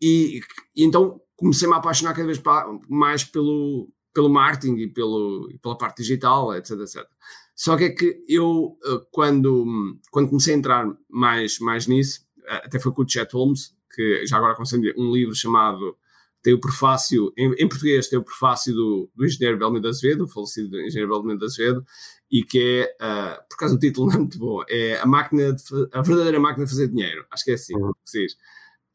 E, e então comecei-me a apaixonar cada vez mais pelo, pelo marketing e pelo, pela parte digital, etc, etc. Só que é que eu, eh, quando, quando comecei a entrar mais, mais nisso, eh, até foi com o Chet Holmes, que já agora aconselho um livro chamado, tem o prefácio, em, em português tem o prefácio do, do engenheiro Belmiro Azevedo, o falecido engenheiro Belmiro Azevedo, e que é, uh, por causa do título [LAUGHS] não é muito bom, é a máquina, de, a verdadeira máquina de fazer dinheiro, acho que é assim uhum. que se diz.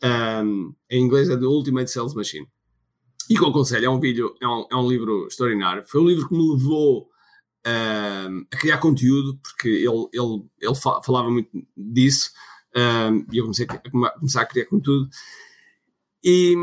Um, em inglês é The Ultimate Sales Machine. E que eu aconselho, é um vídeo, é um, é um livro extraordinário. Foi um livro que me levou um, a criar conteúdo, porque ele, ele, ele falava muito disso, um, e eu comecei a, começar a criar conteúdo. E,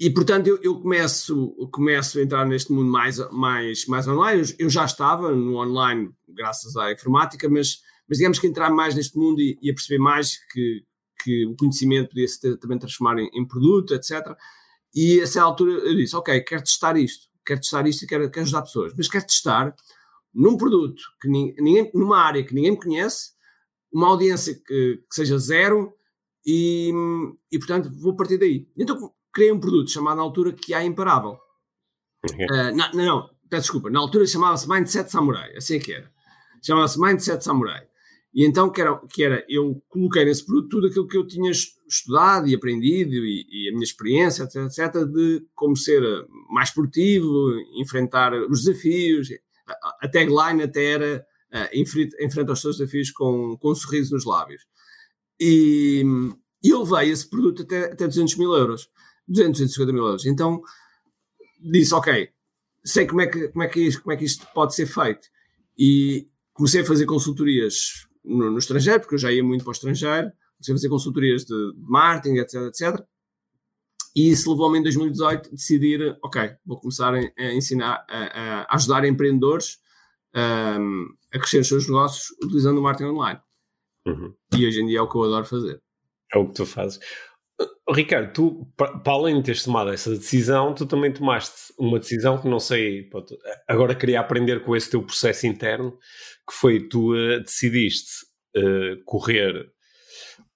e portanto, eu, eu, começo, começo a entrar neste mundo mais, mais, mais online. Eu, já estava no online, graças à informática, mas, mas digamos que entrar mais neste mundo e, e a perceber mais que, que o conhecimento podia se também transformar em, em, produto, etc. E a essa altura eu disse, ok, quero testar isto, quero testar isto e quero, quero ajudar pessoas, mas quero testar num produto, que ninguém, numa área que ninguém me conhece, uma audiência que, que seja zero e, e, portanto, vou partir daí. Então criei um produto chamado na altura que é Imparável. Uhum. Uh, não, não, peço desculpa, na altura chamava-se Mindset Samurai, assim é que era. Chamava-se Mindset Samurai. E então, que era, que era, eu coloquei nesse produto tudo aquilo que eu tinha estudado e aprendido e, e a minha experiência, etc, etc, de como ser mais esportivo, enfrentar os desafios. A, a tagline até era uh, enfrenta os seus desafios com, com um sorriso nos lábios. E, e eu levei esse produto até, até 200 mil euros, 200, 250 mil euros. Então disse, ok, sei como é que, como é que, isto, como é que isto pode ser feito. E comecei a fazer consultorias no, no, estrangeiro, porque eu já ia muito para o estrangeiro, comecei a fazer consultorias de, marketing, etc, etc. E isso levou-me em 2018 a decidir, ok, vou começar a, a ensinar, a, a, ajudar empreendedores um, a crescer os seus negócios utilizando o marketing online. Uhum. E hoje em dia é o que eu adoro fazer. É o que tu fazes. Ricardo, tu, para além de teres tomado essa decisão, tu também tomaste uma decisão que não sei, agora queria aprender com esse teu processo interno, que foi tu uh, decidiste uh, correr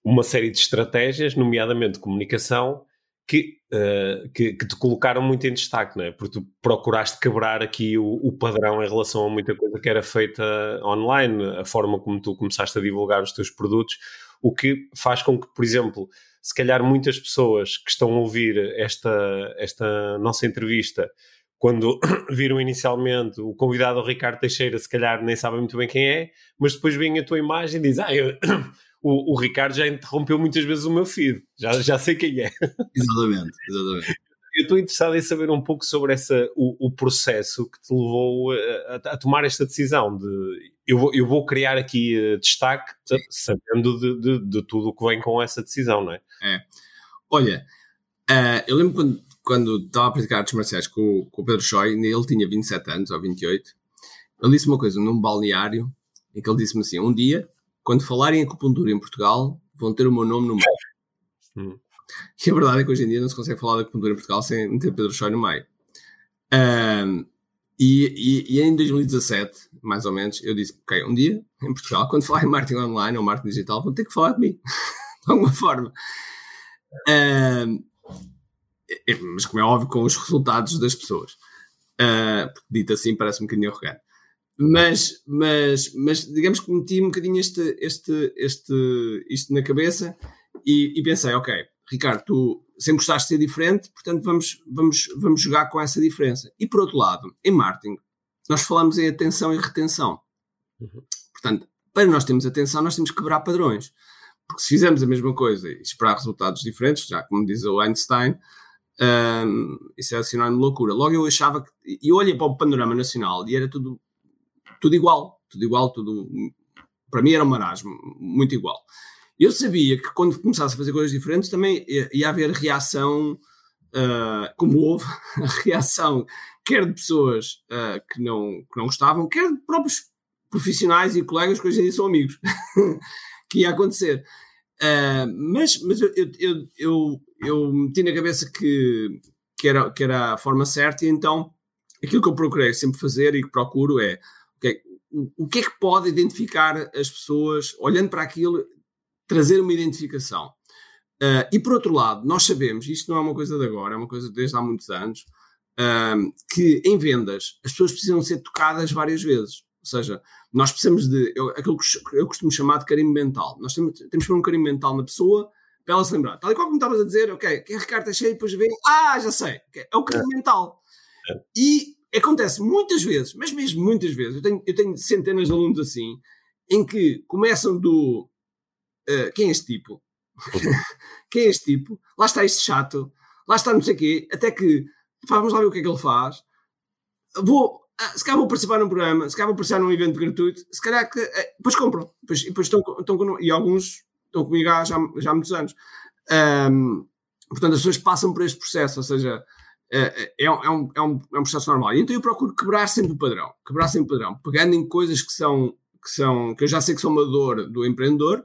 uma série de estratégias, nomeadamente comunicação, que, uh, que, que, te colocaram muito em destaque, não é? Porque tu procuraste quebrar aqui o, o, padrão em relação a muita coisa que era feita online, a forma como tu começaste a divulgar os teus produtos, o que faz com que, por exemplo, se calhar muitas pessoas que estão a ouvir esta, esta nossa entrevista, quando [COUGHS] viram inicialmente o convidado Ricardo Teixeira, se calhar nem sabem muito bem quem é, mas depois vem a tua imagem e diz: Ah, eu, [COUGHS] o, o, Ricardo já interrompeu muitas vezes o meu feed, já, já sei quem é. [LAUGHS] Exatamente, exatamente. estou interessado em saber um pouco sobre essa, o, o processo que te levou a, a, tomar esta decisão de eu vou, eu vou criar aqui uh, destaque sabendo de, de, de tudo o que vem com essa decisão, não é? É. Olha, uh, eu lembro quando, quando estava a praticar artes marciais com, com o Pedro Choi, ele tinha 27 anos ou 28, ele disse uma coisa num balneário em que ele disse-me assim: um dia, quando falarem em acupuntura em Portugal, vão ter o meu nome no meio. [LAUGHS] Hum. E a verdade é que hoje em dia não se consegue falar de acupuntura em Portugal sem ter Pedro Choi no meio. Um, e, e, e, em 2017, mais ou menos, eu disse: Ok, um dia em Portugal, quando falar em marketing online ou marketing digital, vão ter que falar de mim, [LAUGHS] de alguma forma. Um, mas, como é óbvio, com os resultados das pessoas. Uh, dito assim, parece um bocadinho arrogante. Mas, mas, mas digamos que meti um bocadinho este, este, este, isto na cabeça e, e pensei, ok, Ricardo, tu sempre gostaste de ser diferente, portanto vamos, vamos, vamos jogar com essa diferença. E por outro lado, em marketing, nós falamos em atenção e retenção. Uhum. Portanto, para nós termos atenção, nós temos que quebrar padrões. Porque se fizermos a mesma coisa e esperar resultados diferentes, já como diz o Einstein, um, isso é sinónimo de loucura. Logo eu achava que. E eu olhei para o panorama nacional e era tudo tudo igual, tudo igual, tudo. Para mim era um marasmo, muito igual. Eu sabia que quando começasse a fazer coisas diferentes também ia haver reação, uh, como houve, [LAUGHS] a reação quer de pessoas uh, que, não, que não gostavam, quer de próprios profissionais e colegas que hoje em dia são amigos, [LAUGHS] que ia acontecer. Uh, mas mas eu, eu, eu, eu, meti na cabeça que, que, era, que era a forma certa, e então aquilo que eu procurei sempre fazer e que procuro é? O, o que é que pode identificar as pessoas, olhando para aquilo, trazer uma identificação? Uh, e por outro lado, nós sabemos, isto não é uma coisa de agora, é uma coisa desde há muitos anos, uh, que em vendas as pessoas precisam ser tocadas várias vezes. Ou seja, nós precisamos de eu, aquilo que eu costumo chamar de carinho mental. Nós temos, temos que pôr um carinho mental na pessoa para ela se lembrar. Tal e qual como estavas a dizer, ok, que a Ricardo é cheio, depois vem, ah, já sei, é o carinho é. mental. É. E acontece muitas vezes, mas mesmo muitas vezes, eu tenho, eu tenho centenas de alunos assim, em que começam do uh, quem é este tipo? [LAUGHS] quem é este tipo? Lá está este chato, lá está não sei o quê, até que pá, vamos lá ver o que é que ele faz. Vou, ah, se calhar vou participar num programa, se calhar vou participar num evento gratuito, se calhar que, eh, depois compram, depois, depois estão, estão e alguns estão comigo há já, já há muitos anos. Um, portanto, as pessoas passam por este processo, ou seja, é, é, é, um, é, um, é um processo normal. E então eu procuro quebrar sempre o padrão, quebrar sempre o padrão, pegando em coisas que são, que são, que eu já sei que são uma dor do empreendedor,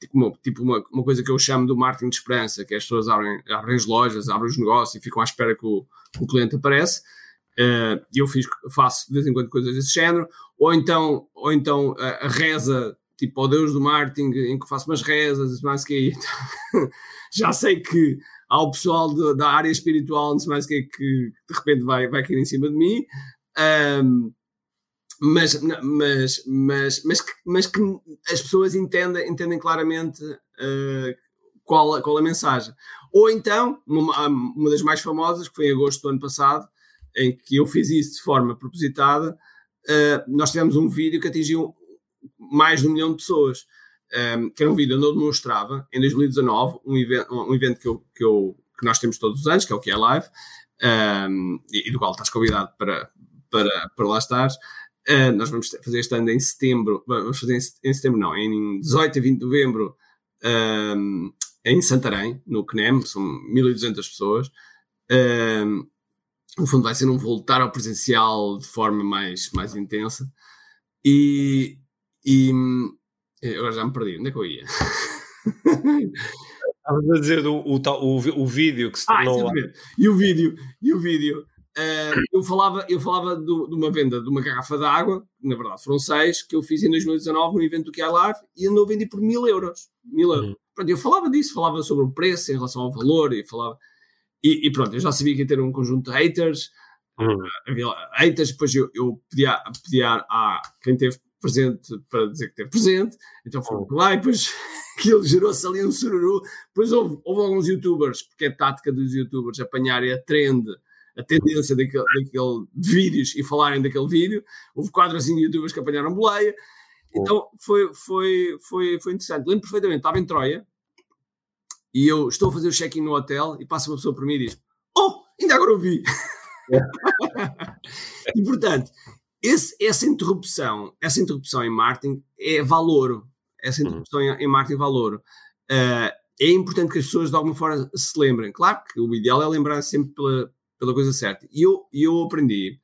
tipo, uma, tipo uma, uma coisa que eu chamo do marketing de esperança, que as pessoas abrem, abrem as lojas, abrem os negócios e ficam à espera que o, o cliente aparece. Uh, eu fiz, faço de vez em quando coisas desse género, ou então, ou então a, a reza, tipo ao Deus do marketing, em que faço umas rezas, mais que [LAUGHS] já sei que ao pessoal de, da área espiritual, não sei mais o que é que de repente vai, vai cair em cima de mim. Um, mas, mas, mas, mas, que, mas que as pessoas entendem, entendem claramente uh, qual, qual a mensagem. Ou então, uma, uma das mais famosas, que foi em agosto do ano passado, em que eu fiz isso de forma propositada, uh, nós tivemos um vídeo que atingiu mais de um milhão de pessoas um, que era um vídeo onde eu demonstrava, em 2019, um evento, um evento que, eu, que, eu, que nós temos todos os anos, que é o que é live, um, e, e, do qual estás convidado para, para, para lá estar. Uh, nós vamos fazer este ano em setembro, vamos fazer em, setembro não, em 18 e 20 de novembro um, em Santarém, no CNEM, são 1200 pessoas. Um, no fundo vai ser um voltar ao presencial de forma mais, mais intensa. E, e, é, agora já me perdi. Onde é que eu ia? Estavas a dizer o, o, o, o vídeo que se ah, tornou. Ah, e o vídeo, e o vídeo. Uh, eu falava, eu falava do, de uma venda de uma garrafa de água, na verdade foram seis, que eu fiz em 2019 no evento do que Live e andou a vender por mil euros. Mil euros. Uhum. Pronto, eu falava disso, falava sobre o preço em relação ao valor e falava. E, e pronto, eu já sabia que ia ter um conjunto de haters. Uhum. Havia haters, depois eu, eu pedia, pedia a quem teve presente para dizer que teve presente, então foi oh. lá e depois [LAUGHS] aquilo gerou-se ali um sururu. Depois houve, houve, alguns youtubers, porque é tática dos youtubers apanharem a trend, a tendência daquele, daquele de vídeos e falarem daquele vídeo. Houve quatro assim youtubers que apanharam boleia. Oh. Então foi, foi, foi, foi interessante. Lembro perfeitamente, estava em Troia e eu estou a fazer o check-in no hotel e passa uma pessoa por mim e diz: Oh, agora ouvi. [LAUGHS] e portanto, esse, essa interrupção, essa interrupção em marketing é valor. Essa uhum. interrupção uhum. em, em marketing é valor. Uh, é importante que as pessoas de alguma forma se lembrem. Claro que o ideal é lembrar sempre pela, pela coisa certa. E eu, eu aprendi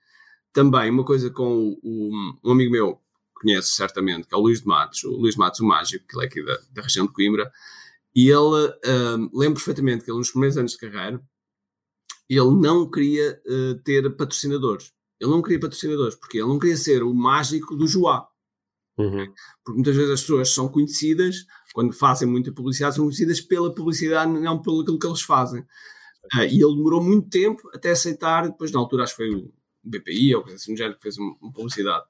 também uma coisa com o, um amigo meu, conhece certamente, que é o Luís de Matos, o Luís de Matos, o mágico, que ele é aqui da, da região de Coimbra, e ele, um, lembro perfeitamente que ele nos primeiros anos de carreira, ele não queria uh, ter patrocinadores. Ele não queria patrocinadores, porque ele não queria ser o mágico do Joá. Uhum. Porque muitas vezes as pessoas são conhecidas, quando fazem muita publicidade, são conhecidas pela publicidade, não pelo aquilo que eles fazem. Uh, e ele demorou muito tempo até aceitar, depois na altura acho que foi o BPI ou coisa assim, que fez uma, uma publicidade.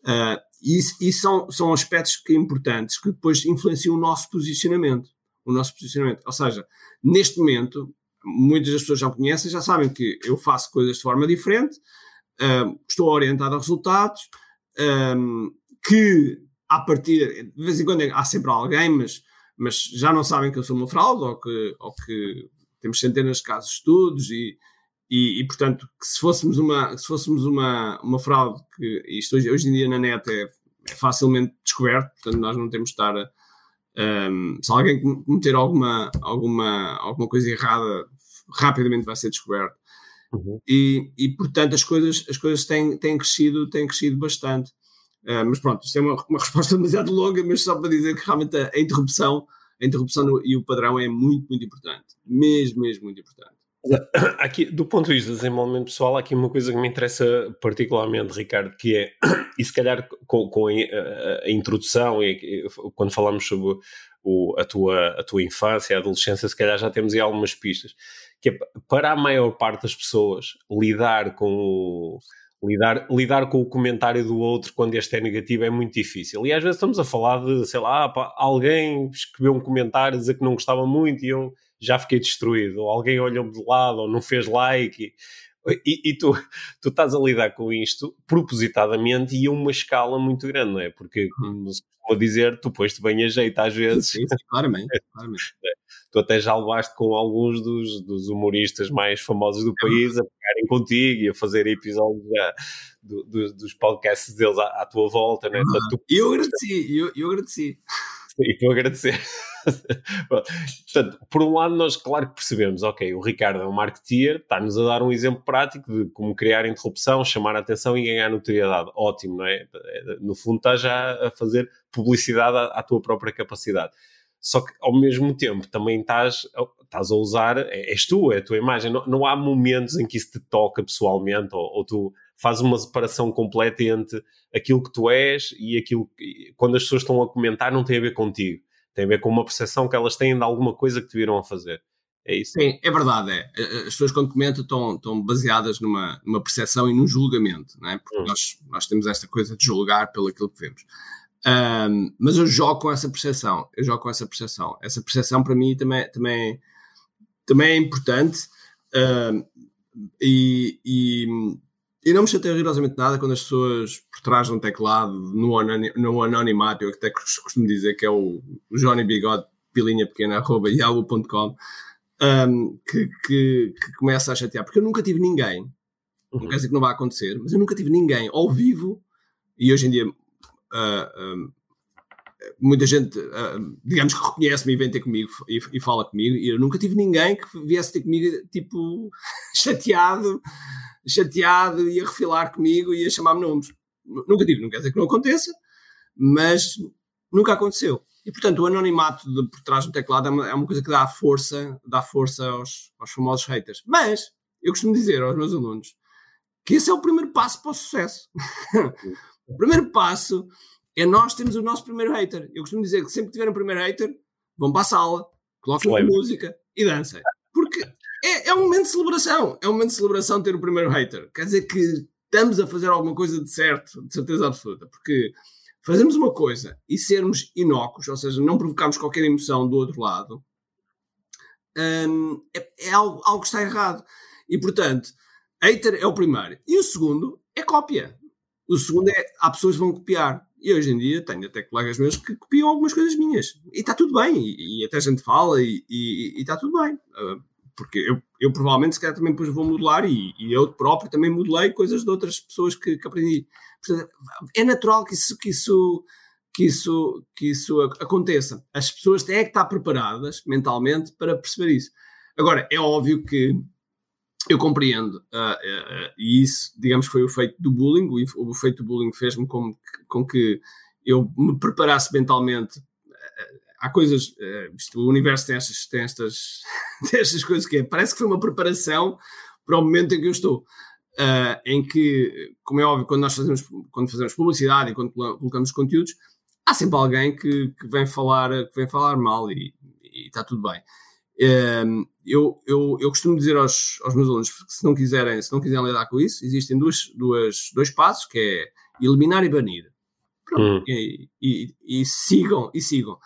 Uh, e, e são, são aspectos que importantes que depois influenciam o nosso posicionamento. O nosso posicionamento. Ou seja, neste momento, muitas das pessoas já me conhecem, já sabem que eu faço coisas de forma diferente, uh, estou orientado a resultados, um, que a partir de vez em quando há sempre alguém, mas, mas já não sabem que eu sou uma fraude ou que, ou que temos centenas de casos de estudos e, e, e, portanto, que se fôssemos uma, se fôssemos uma, uma fraude, que isto hoje, hoje em dia na net é, é facilmente descoberto, portanto, nós não temos de estar. Um, se alguém cometer alguma, alguma, alguma coisa errada, rapidamente vai ser descoberto. Uhum. E, e, portanto, as coisas, as coisas têm, têm, crescido, têm crescido bastante. Uh, mas pronto, isto é uma, uma [LAUGHS] resposta demasiado longa, mas só para dizer que realmente a, a interrupção, a interrupção no, e o padrão é muito, muito importante. Mesmo, mesmo muito importante. [COUGHS] Aqui, do ponto de vista do desenvolvimento pessoal, há aqui uma coisa que me interessa particularmente, Ricardo, que é, [COUGHS] e se calhar com, com a, a, introdução e quando falamos sobre o, a, tua, a tua infância, a adolescência, se calhar já temos aí algumas pistas, que é para a maior parte das pessoas lidar com o, lidar, lidar com o comentário do outro quando este é negativo é muito difícil. E às vezes estamos a falar de, sei lá, pá, alguém escreveu um comentário a dizer que não gostava muito e eu já fiquei destruído, ou alguém olhou-me de lado, ou não fez like. E, e, e, tu, tu estás a lidar com isto propositadamente e a uma escala muito grande, não é? Porque, uhum. como se costuma dizer, tu pões-te bem a jeito às vezes. Sim, sim, claramente, claramente. [LAUGHS] Tu até já levaste com alguns dos, dos humoristas mais famosos do país a pegarem contigo e a fazer episódios já, do, do, dos podcasts deles à, à tua volta, não é? Tu... Eu agradeci, eu, eu agradeci. E tu agradecer. [LAUGHS] Portanto, por um lado, nós claro que percebemos, ok, o Ricardo é um marketeer, está-nos a dar um exemplo prático de como criar interrupção, chamar a atenção e ganhar notoriedade. Ótimo, não é? No fundo, estás já a fazer publicidade à, à tua própria capacidade. Só que ao mesmo tempo também estás, estás a usar, é, és tu, é a tua imagem. Não, não há momentos em que isso te toca pessoalmente ou, ou tu fazes uma separação completa entre aquilo que tu és e aquilo que, quando as pessoas estão a comentar, não tem a ver contigo tem a ver com uma percepção que elas têm de alguma coisa que te viram a fazer. É isso? Sim, é verdade. É. As pessoas quando comentam estão, estão baseadas numa, numa percepção e num julgamento, não é? porque hum. nós, nós temos esta coisa de julgar pelo aquilo que vemos. Um, mas eu jogo com essa percepção, eu jogo com essa percepção. Essa percepção para mim também, também, também é importante um, e, e e não me chateia rigorosamente nada quando as pessoas por trás de um teclado, no, no anonimato, eu até costumo dizer que é o, o Johnny Bigode, pilinha pequena, arroba yahoo.com, um, que, que, que, começa a chatear. Porque eu nunca tive ninguém, uhum. não quer dizer que não vai acontecer, mas eu nunca tive ninguém ao vivo, e hoje em dia uh, muita gente, uh, digamos que reconhece-me e vem ter comigo e, e, fala comigo, e eu nunca tive ninguém que viesse ter comigo, tipo, [LAUGHS] chateado chateado, ia refilar comigo, ia chamar-me nomes. Nunca tive, não quer dizer que não aconteça, mas nunca aconteceu. E portanto, o anonimato de, por trás do teclado é uma, é uma, coisa que dá força, dá força aos, aos famosos haters. Mas eu costumo dizer aos meus alunos que esse é o primeiro passo para o sucesso. [LAUGHS] o primeiro passo é nós termos o nosso primeiro hater. Eu costumo dizer que sempre que tiver um primeiro hater, vão para a sala, coloquem uma música e dancem. Porque é, é um momento de celebração. É um momento de celebração ter o primeiro hater. Quer dizer que estamos a fazer alguma coisa de certo, de certeza absoluta. Porque fazermos uma coisa e sermos inócuos, ou seja, não provocarmos qualquer emoção do outro lado, hum, é, é algo, algo que está errado. E, portanto, hater é o primeiro. E o segundo é cópia. O segundo é, há pessoas que vão copiar. E hoje em dia tenho até colegas meus que copiam algumas coisas minhas. E está tudo bem. E, e até a gente fala e, e, e está tudo bem. Uh, porque eu, eu provavelmente se calhar também depois vou modelar e, e eu próprio também modelei coisas de outras pessoas que, que aprendi. Portanto, é natural que isso, que isso que isso, que isso aconteça. As pessoas têm que estar preparadas mentalmente para perceber isso. Agora, é óbvio que eu compreendo, uh, uh, e isso, digamos, foi o feito do bullying. O, o feito do bullying fez-me com, com que eu me preparasse mentalmente. Há coisas, isto, o universo tem estas, tem, estas, [LAUGHS] tem estas coisas que é, parece que foi uma preparação para o momento em que eu estou. Uh, em que, como é óbvio, quando nós fazemos, quando fazemos publicidade e quando colocamos conteúdos, há sempre alguém que, que, vem, falar, que vem falar mal e, e está tudo bem. Eu, eu, eu costumo dizer aos, aos meus alunos que se não quiserem, se não quiserem lidar com isso, existem duas, duas, dois passos, que é eliminar e banir. Hum. E, e, e, sigam, e sigam.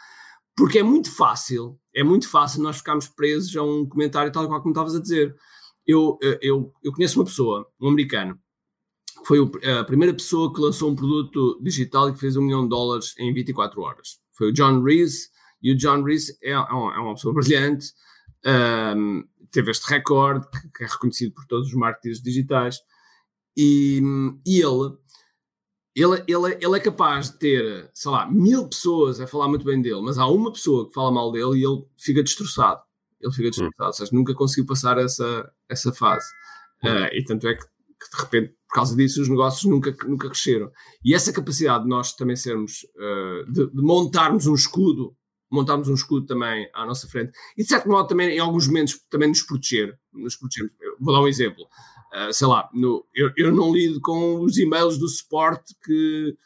Porque é muito fácil, é muito fácil nós ficarmos presos a um comentário tal qual como estavas a dizer. Eu, eu, eu conheço uma pessoa, um americano, foi a primeira pessoa que lançou um produto digital e que fez um milhão de dólares em 24 horas. Foi o John Reese, e o John Reese é, é, uma pessoa brilhante, um, teve este recorde, que, é reconhecido por todos os marketers digitais, e, e ele, ele, ele, ele é capaz de ter, sei lá, mil pessoas a falar muito bem dele, mas há uma pessoa que fala mal dele e ele fica destroçado. Ele fica destroçado, hum. ou seja, nunca conseguiu passar essa, essa fase. Uh, e tanto é que, que, de repente, por causa disso, os negócios nunca, nunca cresceram. E essa capacidade de nós também sermos, uh, de, de montarmos um escudo montarmos um escudo também à nossa frente e de certo modo também em alguns momentos também nos proteger, nos proteger. Vou dar um exemplo, uh, sei lá, no, eu, eu não lido com os e-mails do suporte que,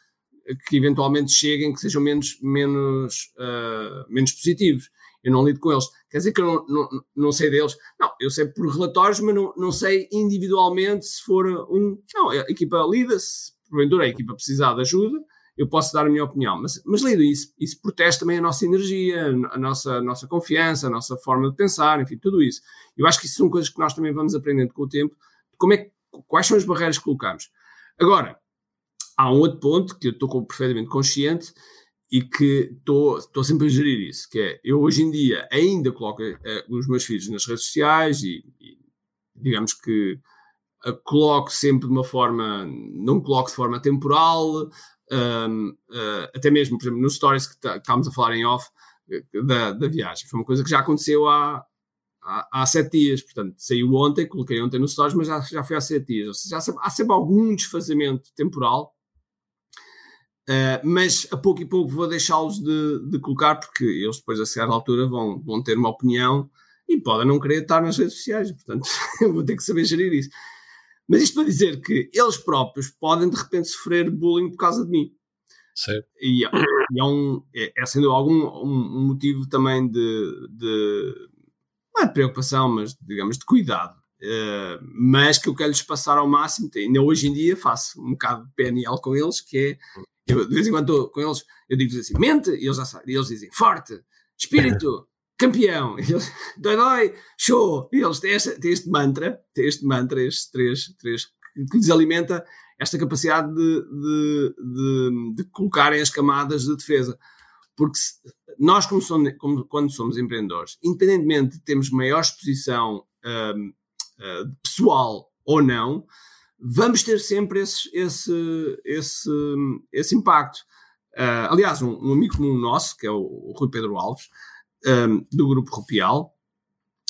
que eventualmente cheguem que sejam menos, menos, uh, menos positivos. Eu não lido com eles. Quer dizer que eu não, não, não sei deles. Não, eu sei por relatórios, mas não, não sei individualmente se for um. Não, a equipa lida-se, porventura a equipa precisar de ajuda, eu posso dar a minha opinião, mas, mas lido isso, isso protege também a nossa energia, a nossa, a nossa confiança, a nossa forma de pensar, enfim, tudo isso. Eu acho que isso são coisas que nós também vamos aprendendo com o tempo, como é, quais são as barreiras que colocamos. Agora, há um outro ponto que eu estou perfeitamente consciente e que estou, estou sempre a gerir isso, que é, eu hoje em dia ainda coloco eh, os meus filhos nas redes sociais e, e digamos que uh, coloco sempre de uma forma, não coloco de forma temporal, um, uh, até mesmo, por exemplo, nos stories que tá, estávamos a falar em off eh, da, da viagem. Foi uma coisa que já aconteceu há, há, há, sete dias, portanto, saiu ontem, coloquei ontem nos stories, mas já, já foi há sete dias. Ou seja, há sempre, há sempre algum desfazamento temporal, uh, mas a pouco e pouco vou deixá-los de, de, colocar, porque eles depois, a certa altura, vão, vão ter uma opinião e podem não querer estar nas redes sociais, portanto, [LAUGHS] vou ter que saber gerir isso. Mas isto para dizer que eles próprios podem de repente sofrer bullying por causa de mim. Certo. E, e é, um, é, é sendo algum um, um, motivo também de, de, não é de preocupação, mas digamos de cuidado. Uh, mas que eu quero lhes passar ao máximo. Ainda hoje em dia faço um bocado de PNL com eles, que é eu, de vez em quando estou com eles, eu digo assim, mente, e eles já sabem, e eles dizem forte, espírito, campeão. dói, dói, show. E eles têm, têm este mantra, têm este mantra, estes três, três que lhes alimenta esta capacidade de, de, de, de colocarem as camadas de defesa. Porque se, nós, como, somos, como, quando somos empreendedores, independentemente de termos maior exposição um, uh, pessoal ou não, vamos ter sempre esse, esse, esse, esse impacto. Uh, aliás, um, um, amigo comum nosso, que é o, o Rui Pedro Alves, um, do Grupo Rupial.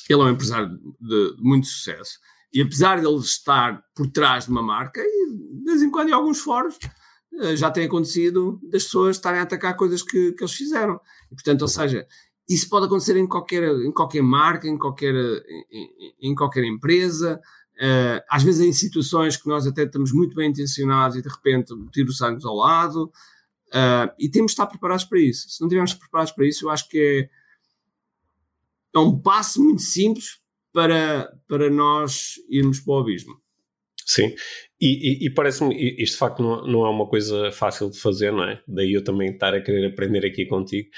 Ele é um empresário de, de muito sucesso. E apesar de ele estar por trás de uma marca, e de vez em quando em alguns fóruns uh, já tem acontecido das pessoas estarem a atacar coisas que, que eles fizeram. E, portanto, ou seja, isso pode acontecer em qualquer, em qualquer marca, em qualquer, em, em qualquer empresa, uh, às vezes em situações que nós até estamos muito bem intencionados e de repente o tiro sai-nos ao lado, uh, e temos de estar preparados para isso. Se não estivermos preparados para isso, eu acho que é, é um passo muito simples para, para nós irmos para o abismo. Sim, e, e, e parece-me, isto de facto não, não é uma coisa fácil de fazer, não é? Daí eu também estar a querer aprender aqui contigo.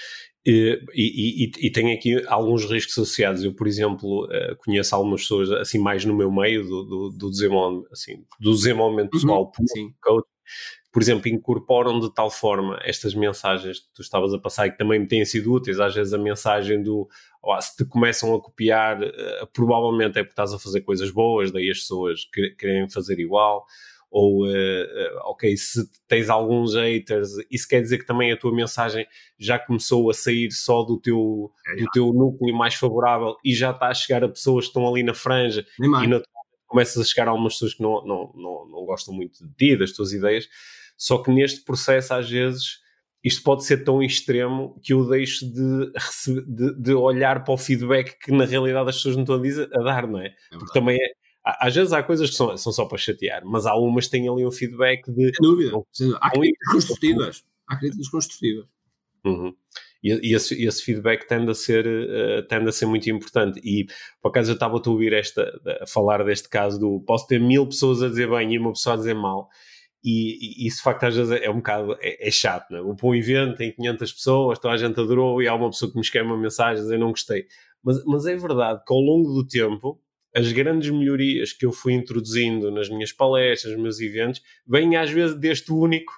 E, e, e, tenho aqui alguns riscos associados. Eu, por exemplo, eh, conheço algumas pessoas assim mais no meu meio do, do, do desenvolvimento, assim, do desenvolvimento uhum, pessoal, uhum, coach, por exemplo, incorporam de tal forma estas mensagens que tu estavas a passar e que também me têm sido úteis, às vezes a mensagem do oh, se te começam a copiar, uh, provavelmente é porque estás a fazer coisas boas, daí as pessoas querem fazer igual. Ou uh, ok, se tens alguns haters, isso quer dizer que também a tua mensagem já começou a sair só do teu, é, do teu núcleo mais favorável e já está a chegar a pessoas que estão ali na franja e naturalmente começas a chegar a algumas pessoas que não, não, não, não gostam muito de ti, das tuas ideias, só que neste processo às vezes isto pode ser tão extremo que eu deixo de, de, de, olhar para o feedback que na realidade as pessoas não estão a, dizer, a dar, não é? é Porque também é, às vezes há coisas que são, são só para chatear, mas há umas que têm ali um feedback de. Sem dúvida. há críticas construtivas. Há críticas construtivas. Uhum. E, e esse, esse, feedback tende a, ser, uh, tende a ser muito importante. E por acaso eu estava a ouvir esta, a falar deste caso do posso ter mil pessoas a dizer bem e uma pessoa a dizer mal. E, e isso de facto às vezes é um bocado é, é chato, não é? Vou evento, tem 500 pessoas, toda a gente adorou e há uma pessoa que me escreve uma mensagem dizer não gostei. Mas, mas é verdade que ao longo do tempo as grandes melhorias que eu fui introduzindo nas minhas palestras, nos meus eventos, vêm às vezes deste único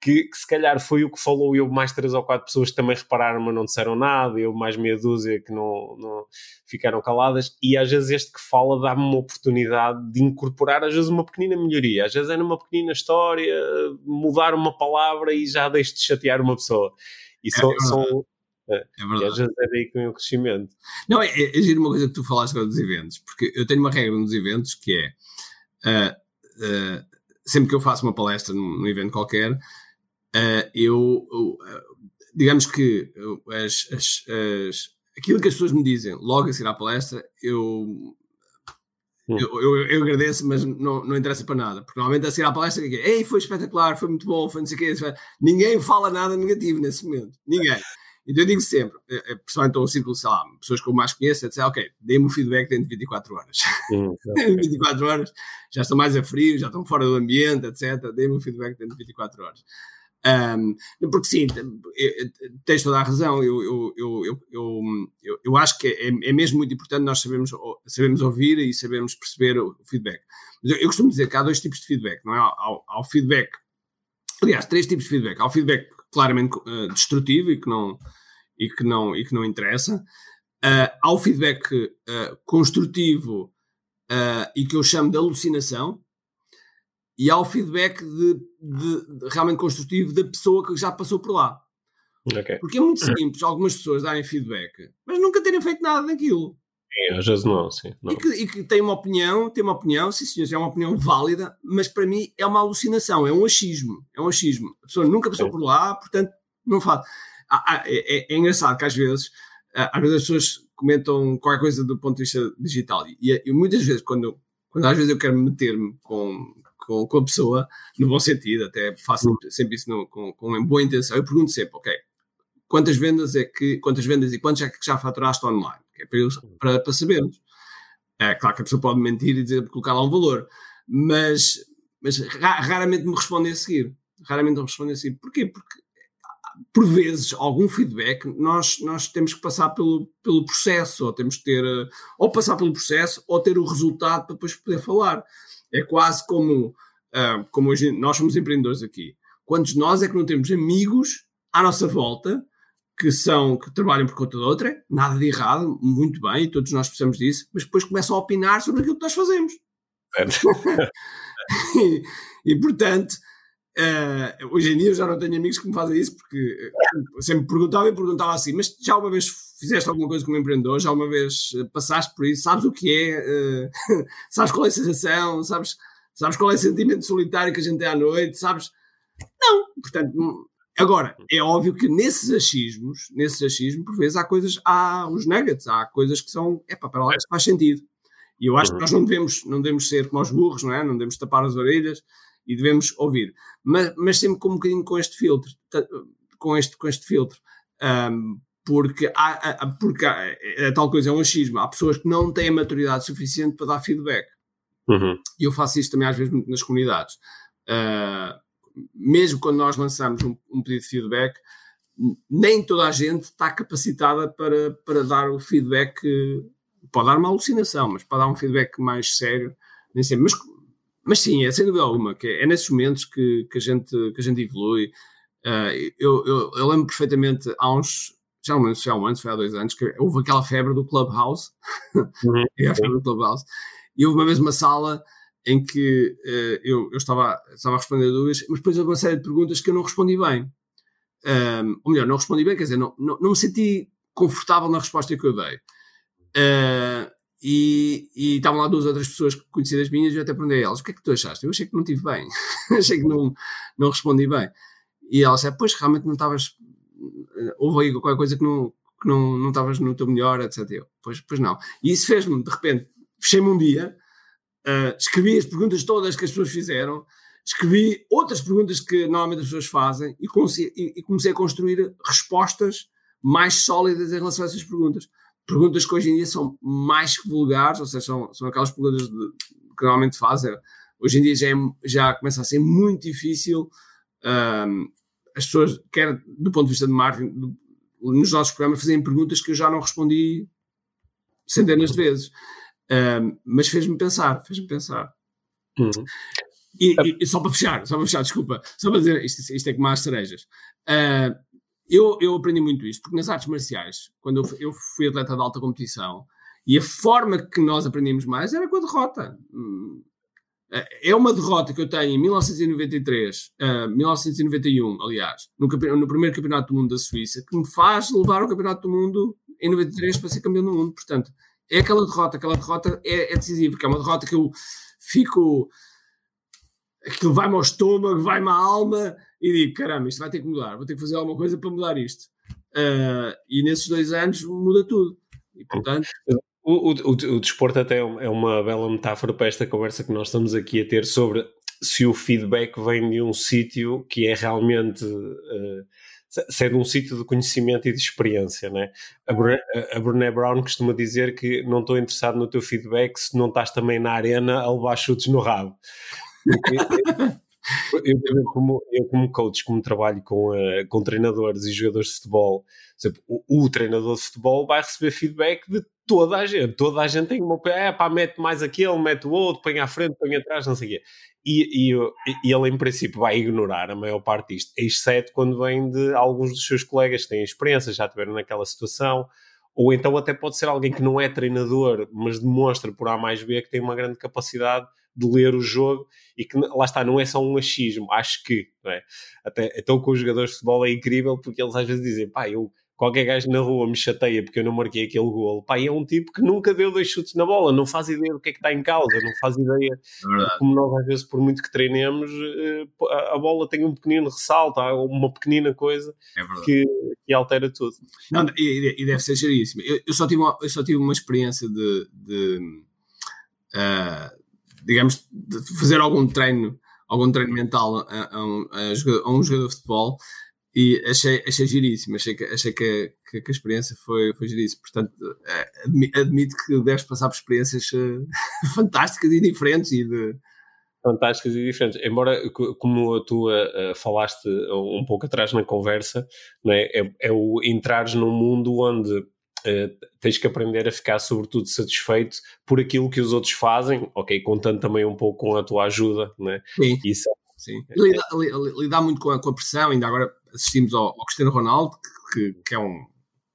que, que, se calhar foi o que falou, eu mais três ou quatro pessoas que também repararam, mas não disseram nada, eu mais meia dúzia que não, não ficaram caladas, e às vezes este que fala dá-me uma oportunidade de incorporar, às vezes, uma pequenina melhoria, às vezes é numa pequenina história, mudar uma palavra e já deixo de chatear uma pessoa. E é são, são, é, é verdade. E às vezes é daí que vem o crescimento. Não, é, é, é uma coisa que tu falaste agora dos eventos, porque eu tenho uma regra nos eventos que é uh, uh, sempre que eu faço uma palestra num, num evento qualquer, uh, eu digamos que as, as, as, aquilo que as pessoas me dizem logo a seguir à palestra, eu hum. eu, eu, eu, agradeço, mas não, não interessa para nada. Porque normalmente a seguir à palestra, que é, Ei, foi espetacular, foi muito bom, foi não sei o quê. Ninguém fala nada negativo nesse momento. Ninguém. Então eu digo sempre, é, é, principalmente ao círculo, sei lá, pessoas que eu mais conheço, é dizer, ok, dê-me o feedback dentro de 24 horas. Hum, 24 [LAUGHS] horas, já estão mais a frio, já estão fora do ambiente, etc. Dê-me o feedback dentro de 24 horas. Um, porque sim, tens toda a razão, eu, eu, eu, eu, eu, acho que é, é mesmo muito importante nós sabermos, sabermos ouvir e sabermos perceber o feedback. Mas eu, costumo dizer que há dois tipos de feedback, não é? Há o feedback, aliás, três tipos de feedback. Há o feedback claramente uh, destrutivo e que não, e que não, e que não interessa. Uh, há o feedback uh, construtivo e que eu chamo de alucinação, e há o feedback de, de, de, realmente construtivo da pessoa que já passou por lá. Okay. Porque é muito simples algumas pessoas darem feedback, mas nunca terem feito nada daquilo. Sim, às vezes não, sim. Não. E, que, e que tem uma opinião, tem uma opinião, sim senhores, é uma opinião válida, mas para mim é uma alucinação, é um achismo, é um achismo. A pessoa nunca passou sim. por lá, portanto, não faz. É, é, é, engraçado que às vezes, às vezes as pessoas comentam qualquer coisa do ponto de vista digital e, e muitas vezes quando, quando às vezes eu quero meter-me com, com, com, a pessoa, no bom sentido, até faço sempre isso no, com, com boa intenção, eu pergunto sempre, ok, quantas vendas é que, quantas vendas e quantos é que já faturaste online? é para, eu, para, para sabermos. É claro que a pessoa pode mentir e dizer, colocar lá um valor, mas, mas raramente me respondem a seguir. Raramente me respondem a seguir. Porquê? Porque por vezes, algum feedback, nós, nós temos que passar pelo, pelo processo, ou temos que ter, ou passar pelo processo, ou ter o resultado para depois poder falar. É quase como, uh, como hoje nós somos empreendedores aqui. Quantos nós é que não temos amigos à nossa volta que são que trabalham por conta de outra, nada de errado, muito bem, todos nós precisamos disso, mas depois começam a opinar sobre aquilo que nós fazemos. [LAUGHS] e, e, portanto, uh, hoje em dia eu já não tenho amigos que me fazem isso, porque uh, sempre perguntava e perguntava assim: mas já uma vez fizeste alguma coisa como empreendedor? Já uma vez uh, passaste por isso? Sabes o que é? [LAUGHS] sabes qual é a sensação? Sabes, sabes qual é o sentimento solitário que a gente tem à noite? Sabes? Não, portanto, Agora, é óbvio que nesses achismos, nesses achismos, por vezes há coisas, há os nuggets, há coisas que são, é para lá, faz sentido. E eu acho que uhum. nós não devemos, não devemos ser como os burros, não é? Não devemos tapar as orelhas e devemos ouvir. Mas, mas sempre com um bocadinho com este filtro, com este, com este filtro. Um, porque, há, porque há, é, é tal coisa, é um achismo. Há pessoas que não têm maturidade suficiente para dar feedback. Uhum. E eu faço isto também às vezes nas comunidades. Uh, mesmo quando nós lançamos um, um, pedido de feedback, nem toda a gente está capacitada para, para dar o feedback, pode dar uma alucinação, mas para dar um feedback mais sério, nem sempre. Mas, mas sim, é sem dúvida alguma, que é, é nesses momentos que, que, a, gente, que a gente evolui. Uh, eu, eu, eu, lembro perfeitamente, há uns, já há um ano, foi há dois anos, que houve aquela febre do Clubhouse, uhum. é [LAUGHS] a febre do Clubhouse, e houve uma vez uma sala em que uh, eu, eu estava, estava a responder dúvidas, mas depois houve uma série de perguntas que eu não respondi bem. Um, ou melhor, não respondi bem, quer dizer, não, não, não me senti confortável na resposta que eu dei. Uh, e, e estavam lá duas outras pessoas conhecidas minhas e eu até perguntei a elas: o que é que tu achaste? Eu achei que não tive bem, [LAUGHS] achei que não, não respondi bem. E elas disseram: pois realmente não estavas, houve aí qualquer coisa que não, que não, não estavas no teu melhor, etc. Eu, pois, pois não. E isso fez-me, de repente, fechei-me um dia, uh, escrevi as perguntas todas que as pessoas fizeram, escrevi outras perguntas que normalmente as pessoas fazem e comecei, e, e comecei a construir respostas mais sólidas em relação a essas perguntas perguntas que hoje em dia são mais vulgares, ou seja, são, são aquelas perguntas de, que normalmente fazem. Hoje em dia já, é, já começa a ser muito difícil um, as pessoas, quer do ponto de vista de marketing, do, nos nossos programas, fazerem perguntas que eu já não respondi centenas de vezes. Um, mas fez-me pensar, fez-me pensar. Uhum. E, e, só para fechar, só para fechar, desculpa, só para dizer, isto, isto é como as cerejas. Uh, eu, eu aprendi muito isto, porque nas artes marciais, quando eu, eu fui atleta de alta competição, e a forma que nós aprendemos mais era com a derrota. É uma derrota que eu tenho em 1993, uh, 1991, aliás, no, no, primeiro campeonato do mundo da Suíça, que me faz levar ao campeonato do mundo em 93 para ser campeão do mundo. Portanto, é aquela derrota, aquela derrota é, é decisiva, porque é uma derrota que eu fico. aquilo vai-me ao estômago, vai-me à alma, e digo: caramba, isto vai ter que mudar, vou ter que fazer alguma coisa para mudar isto. Uh, e nesses dois anos muda tudo. E portanto. O, o, o, o desporto até é, é uma bela metáfora para esta conversa que nós estamos aqui a ter sobre se o feedback vem de um sítio que é realmente. Uh, se é de um sítio de conhecimento e de experiência, né? A, Brené, a Brené Brown costuma dizer que não estou interessado no teu feedback se não estás também na arena a levar chutes no rabo. [LAUGHS] Eu, eu, como, eu, como coach, como trabalho com, uh, com treinadores e jogadores de futebol, exemplo, o, o, treinador de futebol vai receber feedback de toda a gente. Toda a gente tem uma. É pá, mete mais aquele, mete o outro, põe à frente, põe atrás, não sei o quê. E, e, e, ele, em princípio, vai ignorar a maior parte disto, exceto quando vem de alguns dos seus colegas que têm experiência, já estiveram naquela situação. Ou então até pode ser alguém que não é treinador, mas demonstra por A mais B que tem uma grande capacidade de ler o jogo e que lá está, não é só um achismo, acho que, não é? Até, então com os jogadores de futebol é incrível porque eles às vezes dizem, pá, eu qualquer gajo na rua me chateia porque eu não marquei aquele golo. Pá, é um tipo que nunca deu dois chutes na bola, não faz ideia do que é que está em causa, não faz ideia é como nós às vezes, por muito que treinemos, eh, a bola tem um pequenino ressalto, há uma pequenina coisa é que, que, altera tudo. Não, e, e deve ser geríssimo. Eu, eu, só tive uma, eu só tive uma experiência de, de uh, digamos, fazer algum treino, algum treino mental a, a, um, a, jogador, a um jogador de futebol e achei, achei giríssimo, achei que, achei que, que, que a experiência foi, foi giríssima. Portanto, eh, admito que deves passar por experiências eh, [LAUGHS] fantásticas e diferentes e de, fantásticas e diferentes. Embora, como tu uh, falaste um pouco atrás na conversa, né, é, é o entrares num mundo onde Uh, tens que aprender a ficar sobretudo satisfeito por aquilo que os outros fazem, ok, contando também um pouco com a tua ajuda, né? Sim. Isso é Sim. Lidar, lidar muito com a, com a, pressão, ainda agora assistimos ao, ao Cristiano Ronaldo, que, que é um,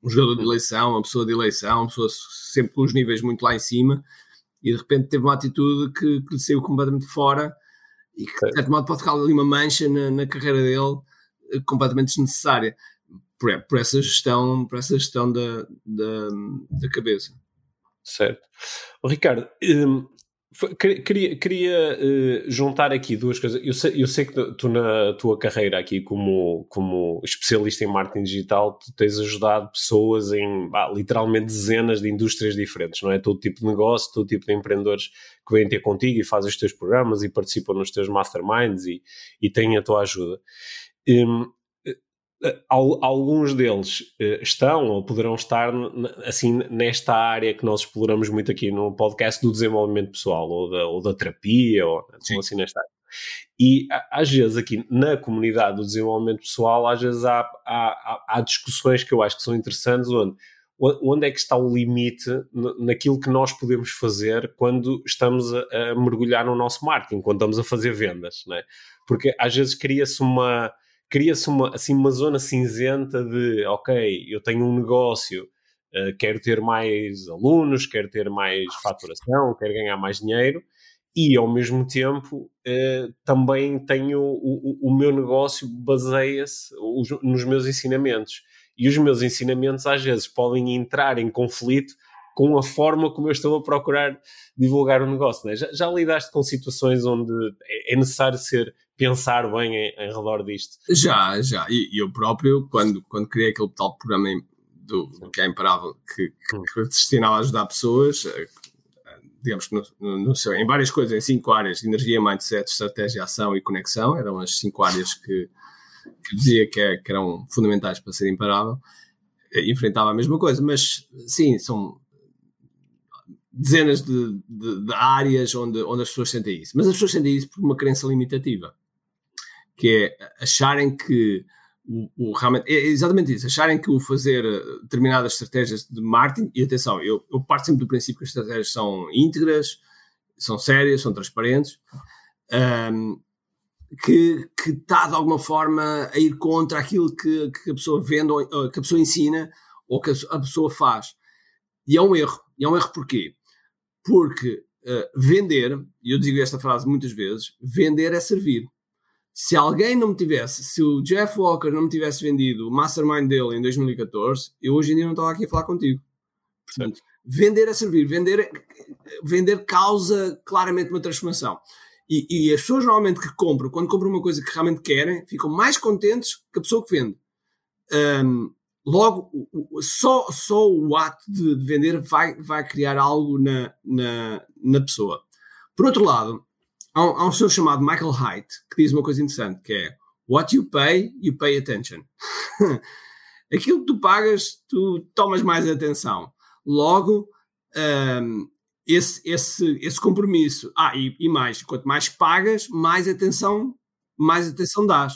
um, jogador de eleição, uma pessoa de eleição, uma pessoa sempre com os níveis muito lá em cima, e de repente teve uma atitude que, que lhe saiu completamente fora e que, de certo modo, pode ficar ali uma mancha na, na carreira dele eh, completamente desnecessária por, por essa gestão, por essa gestão da, da, da cabeça. Certo. Ricardo, um, queria, queria uh, juntar aqui duas coisas. Eu sei, eu sei que tu, na tua carreira aqui, como, como especialista em marketing digital, tu tens ajudado pessoas em literalmente dezenas de indústrias diferentes, não é? Todo tipo de negócio, todo tipo de empreendedores que vêm ter contigo e fazem os teus programas e participam nos teus masterminds e, e têm a tua ajuda. Um, alguns deles eh, estão ou poderão estar assim nesta área que nós exploramos muito aqui no podcast do desenvolvimento pessoal ou da, ou da terapia ou assim nesta área. E às vezes aqui na comunidade do desenvolvimento pessoal, às vezes há, há, há discussões que eu acho que são interessantes onde onde é que está o limite naquilo que nós podemos fazer quando estamos a, a mergulhar no nosso marketing, quando estamos a fazer vendas, não é? Porque às vezes cria-se uma cria-se uma, assim, uma zona cinzenta de ok, eu tenho um negócio, uh, quero ter mais alunos, quero ter mais faturação, quero ganhar mais dinheiro e ao mesmo tempo uh, também tenho o, o, o meu negócio baseia-se nos meus ensinamentos. E os meus ensinamentos às vezes podem entrar em conflito com a forma como eu estou a procurar divulgar o negócio. Né? Já, já, lidaste com situações onde é, é necessário ser pensar bem em, em redor disto? Já, já. E, eu próprio, quando, quando criei aquele tal programa do, que é imparável, que, que, que destinava a ajudar pessoas, eh, digamos que no, no, no seu, em várias coisas, em cinco áreas, energia, mindset, estratégia, ação e conexão, eram as cinco áreas que, que dizia que, é, que eram fundamentais para ser imparável, eh, enfrentava a mesma coisa, mas sim, são dezenas de, de, de, áreas onde, onde as pessoas sentem isso. Mas as pessoas sentem isso por uma crença limitativa, que é acharem que o, o, realmente, é exatamente isso, acharem que o fazer eh, determinadas estratégias de marketing, e atenção, eu, eu parto sempre do princípio que as estratégias são íntegras, são sérias, são transparentes, um, que, que está de alguma forma a ir contra aquilo que, que a pessoa vende, ou, que a pessoa ensina, ou que a, a pessoa faz. E é um erro. E é um erro porquê? Porque uh, vender, e eu digo esta frase muitas vezes, vender é servir. Se alguém não me tivesse, se o Jeff Walker não me tivesse vendido o mastermind dele em 2014, eu hoje em dia não estava aqui a falar contigo. Portanto, vender é servir, vender, vender causa claramente uma transformação. E, e, as pessoas normalmente que compram, quando compram uma coisa que realmente querem, ficam mais contentes que a pessoa que vende. Um, logo, só, só o ato de, de, vender vai, vai criar algo na, na, na pessoa. Por outro lado, há um, há um senhor chamado Michael Haidt que diz uma coisa interessante, que é What you pay, you pay attention. [LAUGHS] Aquilo que tu pagas, tu tomas mais atenção. Logo, um, esse, esse, esse compromisso. Ah, e, e, mais, quanto mais pagas, mais atenção, mais atenção dás.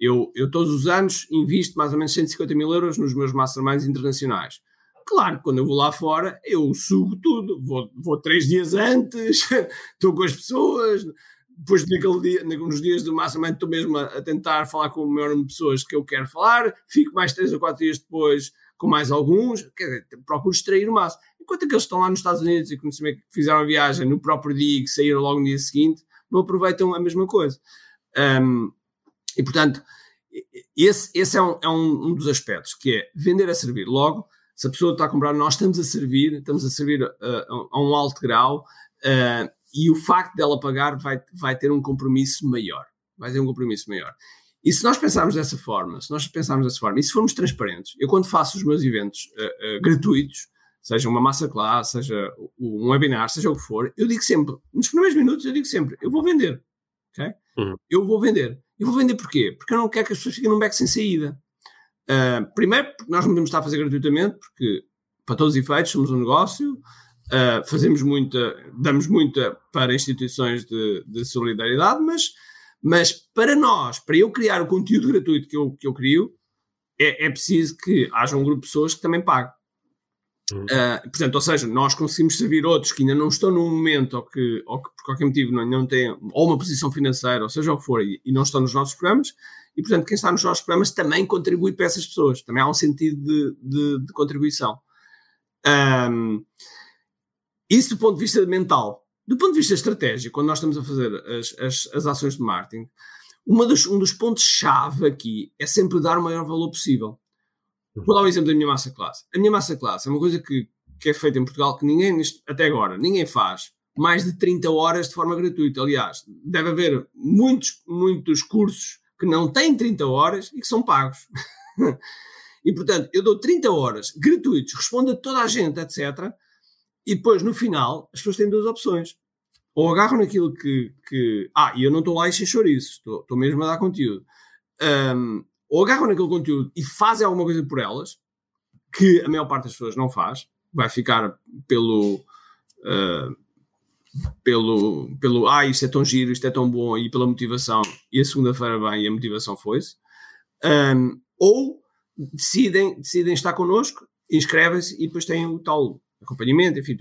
Eu, eu todos os anos invisto mais ou menos 150 mil euros nos meus masterminds internacionais. Claro, quando eu vou lá fora, eu sugo tudo. Vou, vou três dias antes, [LAUGHS] estou com as pessoas, depois naquele dia, nos dias do mastermind estou mesmo a, a, tentar falar com o maior número de pessoas que eu quero falar, fico mais três ou quatro dias depois com mais alguns, quer dizer, procuro extrair o máximo. Enquanto aqueles que estão lá nos Estados Unidos e que fizeram a viagem no próprio dia e que saíram logo no dia seguinte, não aproveitam a mesma coisa. Um, e, portanto, esse, esse é, um, é um, um, dos aspectos, que é vender a servir. Logo, se a pessoa está a comprar, nós estamos a servir, estamos a servir uh, a um alto grau uh, e o facto dela pagar vai, vai ter um compromisso maior. Vai ter um compromisso maior. E se nós pensarmos dessa forma, se nós pensarmos dessa forma, e se formos transparentes, eu quando faço os meus eventos uh, gratuitos, seja uma masterclass, seja um webinar, seja o que for, eu digo sempre, nos primeiros minutos, eu digo sempre, eu vou vender. Okay? Uhum. Eu vou vender. Eu vou vender porquê? Porque eu não quero que as pessoas fiquem num beco sem saída. Uh, primeiro, porque nós não podemos estar a fazer gratuitamente, porque para todos os efeitos somos um negócio, uh, fazemos muita, damos muita para instituições de, de solidariedade, mas, mas para nós, para eu criar o conteúdo gratuito que eu, que eu crio, é, é preciso que haja um grupo de pessoas que também pague. Uh, portanto, ou seja, nós conseguimos servir outros que ainda não estão no momento ou que, ou que por qualquer motivo não, não têm ou uma posição financeira, ou seja o que for, e, e, não estão nos nossos programas, e portanto, quem está nos nossos programas também contribui para essas pessoas, também há um sentido de, de, de contribuição. Um, isso do ponto de vista mental. Do ponto de vista estratégico, quando nós estamos a fazer as, as, as ações de marketing, uma dos, um dos pontos-chave aqui é sempre dar o maior valor possível. Vou dar um exemplo da minha massa classe. A minha massa classe é uma coisa que, que é feita em Portugal que ninguém, até agora, ninguém faz mais de 30 horas de forma gratuita. Aliás, deve haver muitos, muitos cursos que não têm 30 horas e que são pagos. [LAUGHS] e, portanto, eu dou 30 horas gratuitos, respondo a toda a gente, etc. E depois, no final, as pessoas têm duas opções. Ou agarram naquilo que. que ah, e eu não estou lá e sem chouriço, estou, estou mesmo a dar conteúdo. Um, ou agarram naquele conteúdo e fazem alguma coisa por elas, que a maior parte das pessoas não faz, vai ficar pelo. Uh, pelo, pelo ah, isto é tão giro, isto é tão bom, e pela motivação, e a segunda-feira vem e a motivação foi-se, um, ou decidem, decidem estar connosco inscrevem-se e depois têm o tal acompanhamento, enfim,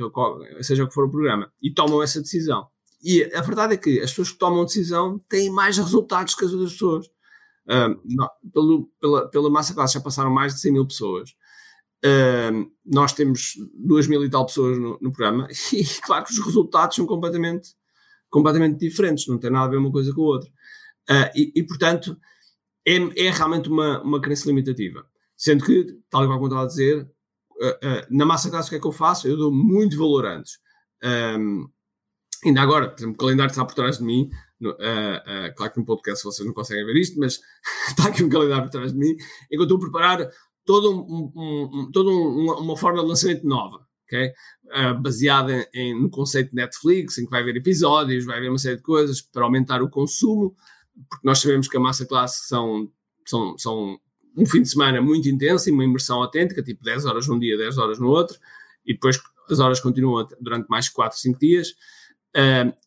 seja o que for o programa, e tomam essa decisão. E a verdade é que as pessoas que tomam decisão têm mais resultados que as outras pessoas. Não, pelo, pela, pela massa classe já passaram mais de 100 mil pessoas. Nós temos 2 mil e tal pessoas no, no, programa [LAUGHS] e claro que os resultados são completamente, completamente diferentes, não tem nada a ver uma coisa com a outra. Uh, e, e, portanto, é, é, realmente uma, uma crença limitativa. Sendo que, tal como estava a dizer, uh, na massa classe o que é que eu faço? Eu dou muito valor antes. Um, ainda agora, por exemplo, o calendário está por trás de mim. No, claro que no podcast vocês não conseguem ver isto, mas [LAUGHS] está aqui um calendário por trás de mim, enquanto estou a preparar toda um, um, um, uma, uma forma de lançamento nova, okay? Uh, baseada em, no conceito de Netflix, em que vai haver episódios, vai haver uma série de coisas para aumentar o consumo, porque nós sabemos que a massa classe são, são, são um fim de semana muito intenso e uma imersão autêntica, tipo 10 horas num dia, 10 horas no outro, e depois as horas continuam durante mais 4, 5 dias.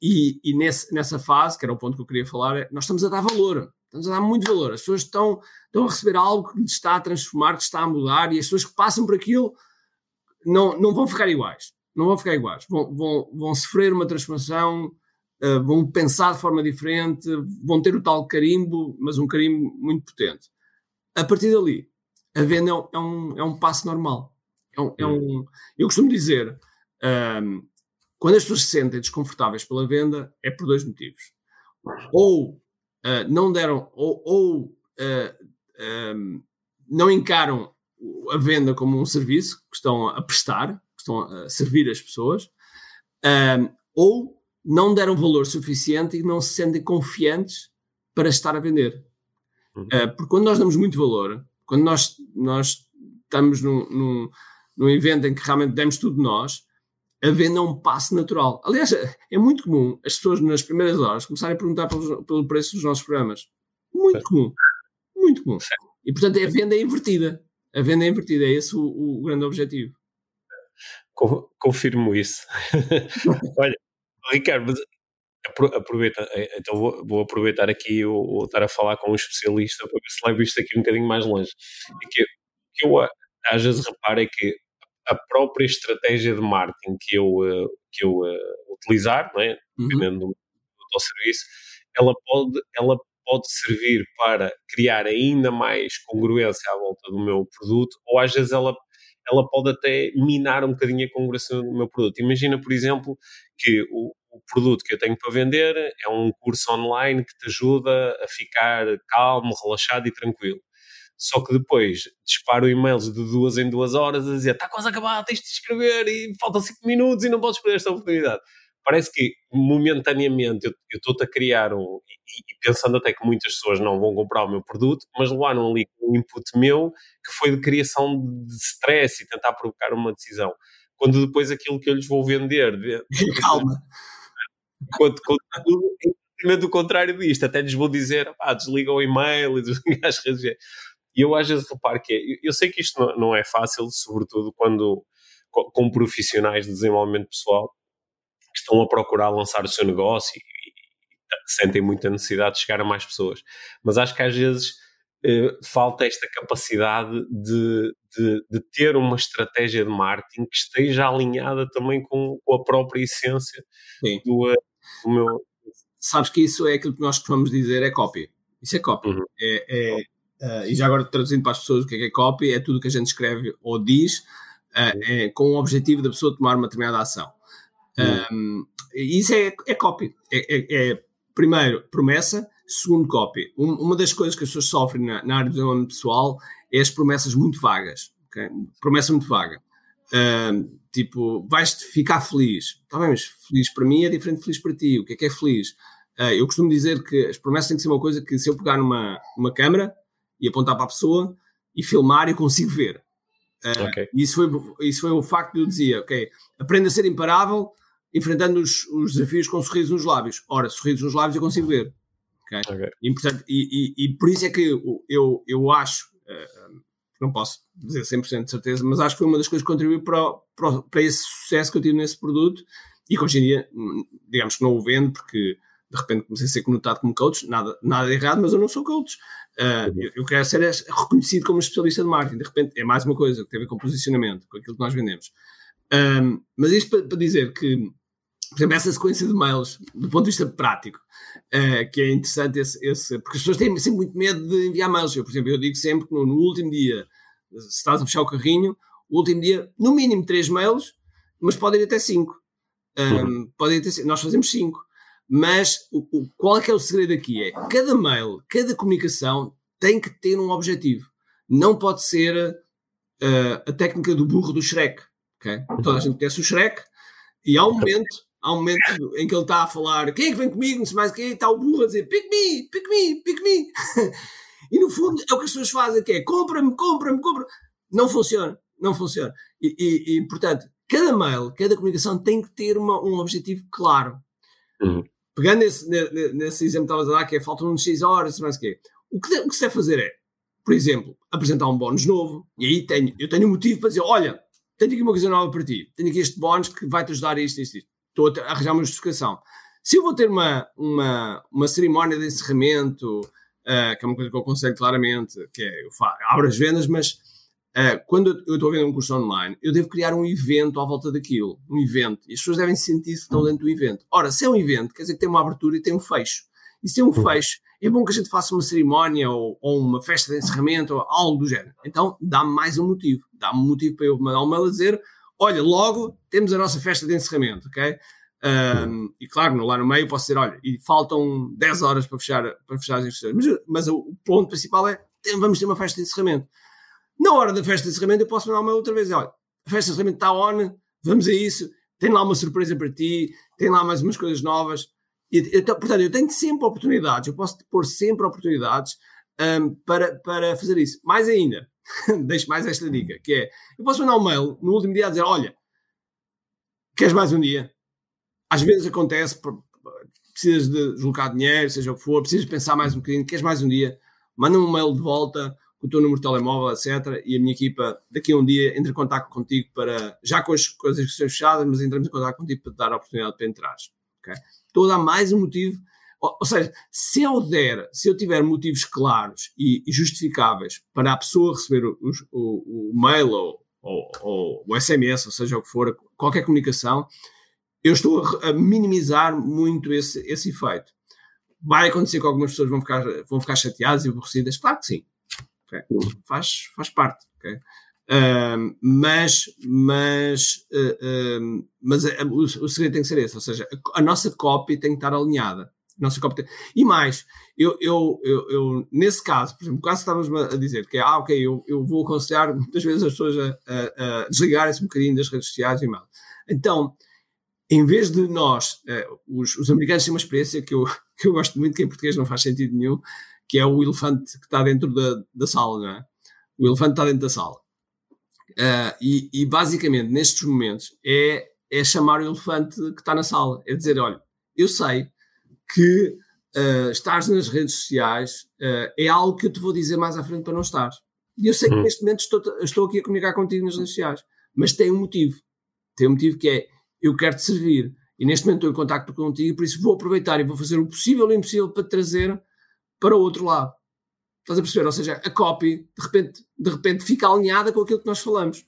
E, e nesse, nessa fase, que era o ponto que eu queria falar, é, nós estamos a dar valor. Estamos a dar muito valor. As pessoas estão, estão a receber algo que lhes está a transformar, que está a mudar, e as pessoas que passam por aquilo não, não vão ficar iguais. Não vão ficar iguais. Vão, vão, vão sofrer uma transformação, uh, vão pensar de forma diferente, vão ter o tal carimbo, mas um carimbo muito potente. A partir dali, a venda é um, é um, é um passo normal. É um, é um, eu costumo dizer, um, quando as pessoas se sentem desconfortáveis pela venda, é por dois motivos. Ou uh, não deram ou, ou uh, eh, um, ehm, não encaram a venda como um serviço que estão a prestar, que estão a servir as pessoas, um, ou não deram valor suficiente e não se sentem confiantes para estar a vender. Uhum. Uh, porque quando nós damos muito valor, quando nós, nós estamos num, num, num evento em que realmente demos tudo nós, a venda é um passo natural. Aliás, é muito comum as pessoas nas primeiras horas começarem a perguntar pelo, pelo preço dos nossos programas. Muito é. comum. Muito comum. E portanto a venda é invertida. A venda é invertida, é esse o, o grande objetivo. Confirmo isso. [LAUGHS] Olha, Ricardo, aproveita, eh, então vou, vou aproveitar aqui o, o, estar a falar com um especialista para ver se levo isto aqui um bocadinho mais longe. E que, que eu às vezes reparo é que a própria estratégia de marketing que eu, uh, que eu uh, utilizar, não é? Uhum. dependendo do, do serviço, ela pode, ela pode servir para criar ainda mais congruência à volta do meu produto, ou às vezes ela, ela pode até minar um bocadinho a congruência do meu produto. Imagina, por exemplo, que o, o produto que eu tenho para vender é um curso online que te ajuda a ficar calmo, relaxado e tranquilo. Só que depois disparo e-mails de duas em duas horas a dizer está quase acabado, tens de escrever e faltam cinco minutos e não podes perder esta oportunidade. Parece que momentaneamente eu estou-te a criar um. E, e, pensando até que muitas pessoas não vão comprar o meu produto, mas levaram ali um input meu que foi de criação de stress e tentar provocar uma decisão. Quando depois aquilo que eu lhes vou vender. De, [LAUGHS] Calma. Quando, quando, quando, o contrário disto, até lhes vou dizer, pá, desliga o e-mail e desliga as redes e eu às vezes reparo que é, eu sei que isto não, não é fácil, sobretudo quando com profissionais de desenvolvimento pessoal que estão a procurar lançar o seu negócio e, e sentem muita necessidade de chegar a mais pessoas. Mas acho que às vezes eh, falta esta capacidade de, de, de, ter uma estratégia de marketing que esteja alinhada também com, com a própria essência do, eh, do, meu. Sabes que isso é aquilo que nós costumamos dizer, é copy. Isso é copy. Uhum. É, é, Uh, e já agora traduzindo para as pessoas o que é, que é copy, é tudo que a gente escreve ou diz uh, é, com o objetivo da pessoa tomar uma determinada ação. Um, isso é, é copy. É, é, é, primeiro, promessa, segundo, copy. Um, uma das coisas que as pessoas sofrem na, na área do desenvolvimento pessoal é as promessas muito vagas. Okay? Promessa muito vaga. Um, tipo, vais-te ficar feliz. Está bem, mas feliz para mim é diferente de feliz para ti. O que é que é feliz? Uh, eu costumo dizer que as promessas têm que ser uma coisa que se eu pegar numa uma câmera e apontar para a pessoa e filmar e eu consigo ver. Uh, okay. isso, foi, isso foi o facto de eu dizer, ok, aprenda a ser imparável enfrentando os, os desafios com sorrisos nos lábios. Ora, sorrisos nos lábios eu consigo ver. Okay? Okay. E, portanto, e, e, e, por isso é que eu, eu, eu acho, uh, não posso dizer 100% de certeza, mas acho que foi uma das coisas que contribuiu para, para, para esse sucesso que eu tive nesse produto e que hoje em dia, hum, digamos que não o vendo porque de repente comecei a ser conotado como coach, nada, nada errado, mas eu não sou coach. Uh, eu, eu, quero ser reconhecido como especialista de marketing. De repente, é mais uma coisa que tem a ver com posicionamento, com aquilo que nós vendemos. Um, mas isto para, para, dizer que, por exemplo, essa sequência de mails, do ponto de vista prático, uh, que é interessante esse, esse, porque as pessoas têm sempre muito medo de enviar mails. Eu, por exemplo, eu digo sempre que no, no último dia, se estás a fechar o carrinho, o último dia, no mínimo três mails, mas podem ir até cinco. Um, uhum. podem ir até, nós fazemos cinco. Mas o, o, qual é que é o segredo aqui? É cada mail, cada comunicação tem que ter um objetivo. Não pode ser uh, a técnica do burro do Shrek. Okay? Toda a gente conhece o Shrek e há um momento, há um momento em que ele está a falar quem é que vem comigo, não sei mais quem, está o burro a dizer pick me, pick me, pick me. [LAUGHS] e no fundo é o que as pessoas fazem, que é compra-me, compra-me, compra-me. Não funciona, não funciona. E, e, e, portanto, cada mail, cada comunicação tem que ter uma, um objetivo claro. Uhum. Pegando nesse, nesse exemplo que estavas a dar, que é faltam uns X horas, mais quê. O que, o que se deve fazer é, por exemplo, apresentar um bónus novo, e aí tenho, eu tenho um motivo para dizer, olha, tenho aqui uma coisa nova para ti, tenho aqui este bónus que vai-te ajudar isto, isto, isto. Estou a arranjar uma justificação. Se eu vou ter uma, uma, uma cerimónia de encerramento, uh, que é uma coisa que eu aconselho claramente, que é, eu faço, abro as vendas, mas uh, quando eu estou a vender um curso online, eu devo criar um evento à volta daquilo, um evento, e as pessoas devem sentir que estão dentro do evento. Ora, se é um evento, quer dizer que tem uma abertura e tem um fecho. E se tem um fecho, é bom que a gente faça uma cerimónia ou, ou uma festa de encerramento ou algo do género. Então dá-me mais um motivo, dá-me um motivo para eu mandar um mail a dizer: olha, logo temos a nossa festa de encerramento, ok? Um, e claro, no lá no meio posso dizer: olha, e faltam 10 horas para fechar, para fechar as inscrições. Mas, mas o ponto principal é: vamos ter uma festa de encerramento. Na hora da festa de encerramento, eu posso mandar uma outra vez: olha, a festa de encerramento está on, vamos a isso, tem lá uma surpresa para ti, tem lá mais umas coisas novas. Eu, portanto, eu tenho sempre oportunidades, eu posso pôr sempre oportunidades um, para, para fazer isso. Mais ainda, [LAUGHS] deixo mais esta dica, que é, eu posso mandar um mail no último dia a dizer, olha, queres mais um dia? Às vezes acontece, precisas de deslocar dinheiro, seja o que for, precisas pensar mais um bocadinho, queres mais um dia? Manda um mail de volta com o teu número de telemóvel, etc. E a minha equipa, daqui a um dia, entra em contato contigo para, já com as, com as inscrições fechadas, mas entramos em contato contigo para te dar a oportunidade para entrares. Okay? estou a dar mais um motivo. Ou, ou, seja, se eu der, se eu tiver motivos claros e, e justificáveis para a pessoa receber o, o, o mail ou, ou, ou, o SMS, ou seja o que for, qualquer comunicação, eu estou a, minimizar muito esse, esse efeito. Vai acontecer que algumas pessoas vão ficar, vão ficar chateadas e aborrecidas? Claro que sim. Okay? Faz, faz parte. Okay? Mas mas, uh, mas uh, o, o, segredo tem que ser esse, ou seja, a, a nossa copy tem que estar alinhada. nossa copy tem... E mais, eu, eu, eu, eu, nesse caso, por exemplo, o caso que estávamos a dizer, que é, ah, ok, eu, eu vou aconselhar muitas vezes as pessoas a, a, a desligarem-se um bocadinho das redes sociais e mal. Então, em vez de nós, eh, os, os americanos têm uma experiência que eu, [LAUGHS] que eu gosto muito, que em português não faz sentido nenhum, que é o elefante que está dentro da, da sala, não é? O elefante está dentro da sala. Uh, e, e, basicamente, nestes momentos, é, é chamar o elefante que está na sala. É dizer: olha, eu sei que uh, estás nas redes sociais uh, é algo que eu te vou dizer mais à frente para não estar. E eu sei que hum. neste momento estou, estou aqui a comunicar contigo nas redes sociais, mas tem um motivo. Tem um motivo que é: eu quero te servir. E neste momento estou em contato contigo, por isso vou aproveitar e vou fazer o possível e o impossível para te trazer para o outro lado. Estás a perceber? Ou seja, a copy de repente, de repente fica alinhada com aquilo que nós falamos.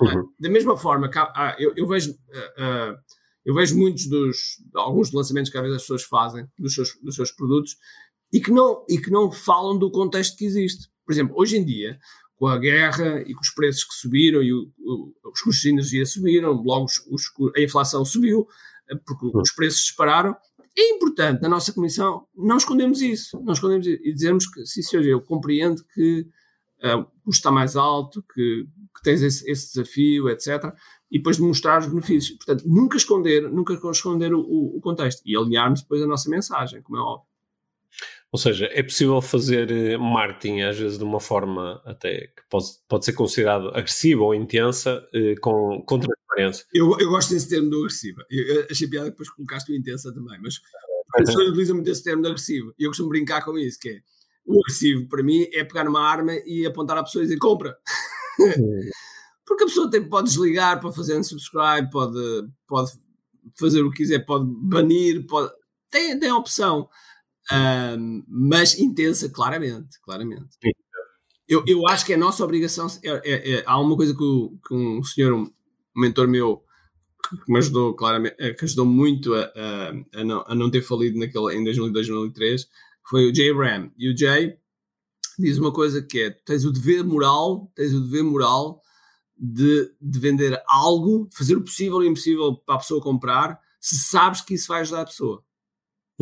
Uhum. Da mesma forma, ah, eu, eu, vejo, uh, eu vejo muitos dos alguns lançamentos que às vezes as pessoas fazem dos seus, dos seus produtos e que, não, e que não falam do contexto que existe. Por exemplo, hoje em dia, com a guerra e com os preços que subiram e o, o, os custos de energia subiram, logo os, os, a inflação subiu, porque uhum. os preços dispararam, é importante na nossa comissão não escondemos isso, não escondemos isso, e dizermos que, sim senhor, eu compreendo que uh, o custo está mais alto, que, que tens esse, esse, desafio, etc. E depois demonstrar os benefícios. Portanto, nunca esconder, nunca esconder o, o contexto e alinharmos depois a nossa mensagem, como é óbvio. Ou seja, é possível fazer eh, marketing, às vezes, de uma forma até que pode, pode ser considerado agressiva ou intensa, eh, com, com transparência. Eu, eu gosto desse termo do agressiva. Eu, eu achei piada que depois colocaste o intensa também, mas as pessoas utilizam muito esse termo de agressivo. E eu costumo brincar com isso, que é o agressivo, para mim, é pegar numa arma e apontar à pessoa e dizer compra. [LAUGHS] Porque a pessoa tem, pode desligar, pode fazer unsubscribe, pode, pode fazer o que quiser, pode banir, pode tem, tem a opção, um, mas intensa, claramente, claramente. Eu, eu acho que é nossa obrigação. É, é, é, há uma coisa que, o, que, um senhor, um mentor meu, que me ajudou, claramente, eh, que ajudou muito a, a, a, não, a não ter falido naquele, em 2002, 2003, foi o Jay Ram. E o Jay diz uma coisa que é: tens o dever moral, tens o dever moral de, de vender algo, fazer o possível e o impossível para a pessoa comprar, se sabes que isso vai ajudar a pessoa.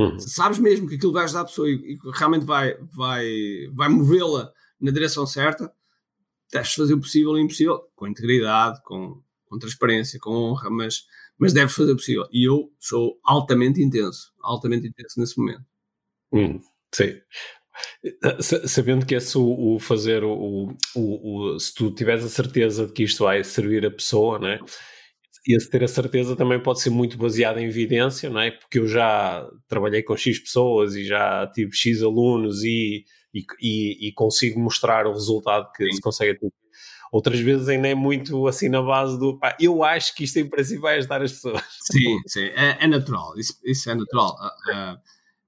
Uhum. Sabes mesmo que aquilo vai ajudar a pessoa e, e realmente vai, vai, vai movê-la na direção certa, deves fazer o possível e o impossível, com integridade, com, com transparência, com honra, mas, mas deves fazer o possível. E eu sou altamente intenso, altamente intenso nesse momento. Hum, sim. Sabendo que esse o, o fazer o, o, o, se tu tiveres a certeza de que isto vai servir a pessoa, né? E esse ter a certeza também pode ser muito baseado em evidência, não é? Porque eu já trabalhei com X pessoas e já tive X alunos e, e, e, e consigo mostrar o resultado que Sim. se consegue ter. Outras vezes ainda é muito assim na base do pá, eu acho que isto em princípio vai ajudar as pessoas. [LAUGHS] Sim, sim, é, é natural, isso, isso é natural. Uh, uh,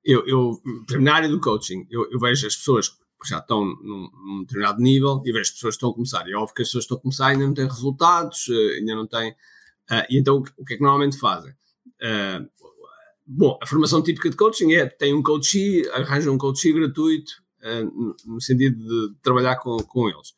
eu, eu, na área do coaching, eu, eu vejo as pessoas que já estão num, num, determinado nível e vejo as pessoas que estão a começar. E é óbvio que as pessoas que estão a começar ainda não têm resultados, uh, ainda não têm. E então o que, é que normalmente fazem? bom, a formação típica de coaching é: tem um coachee, arranja um coachee gratuito, no, no sentido de trabalhar com, com eles.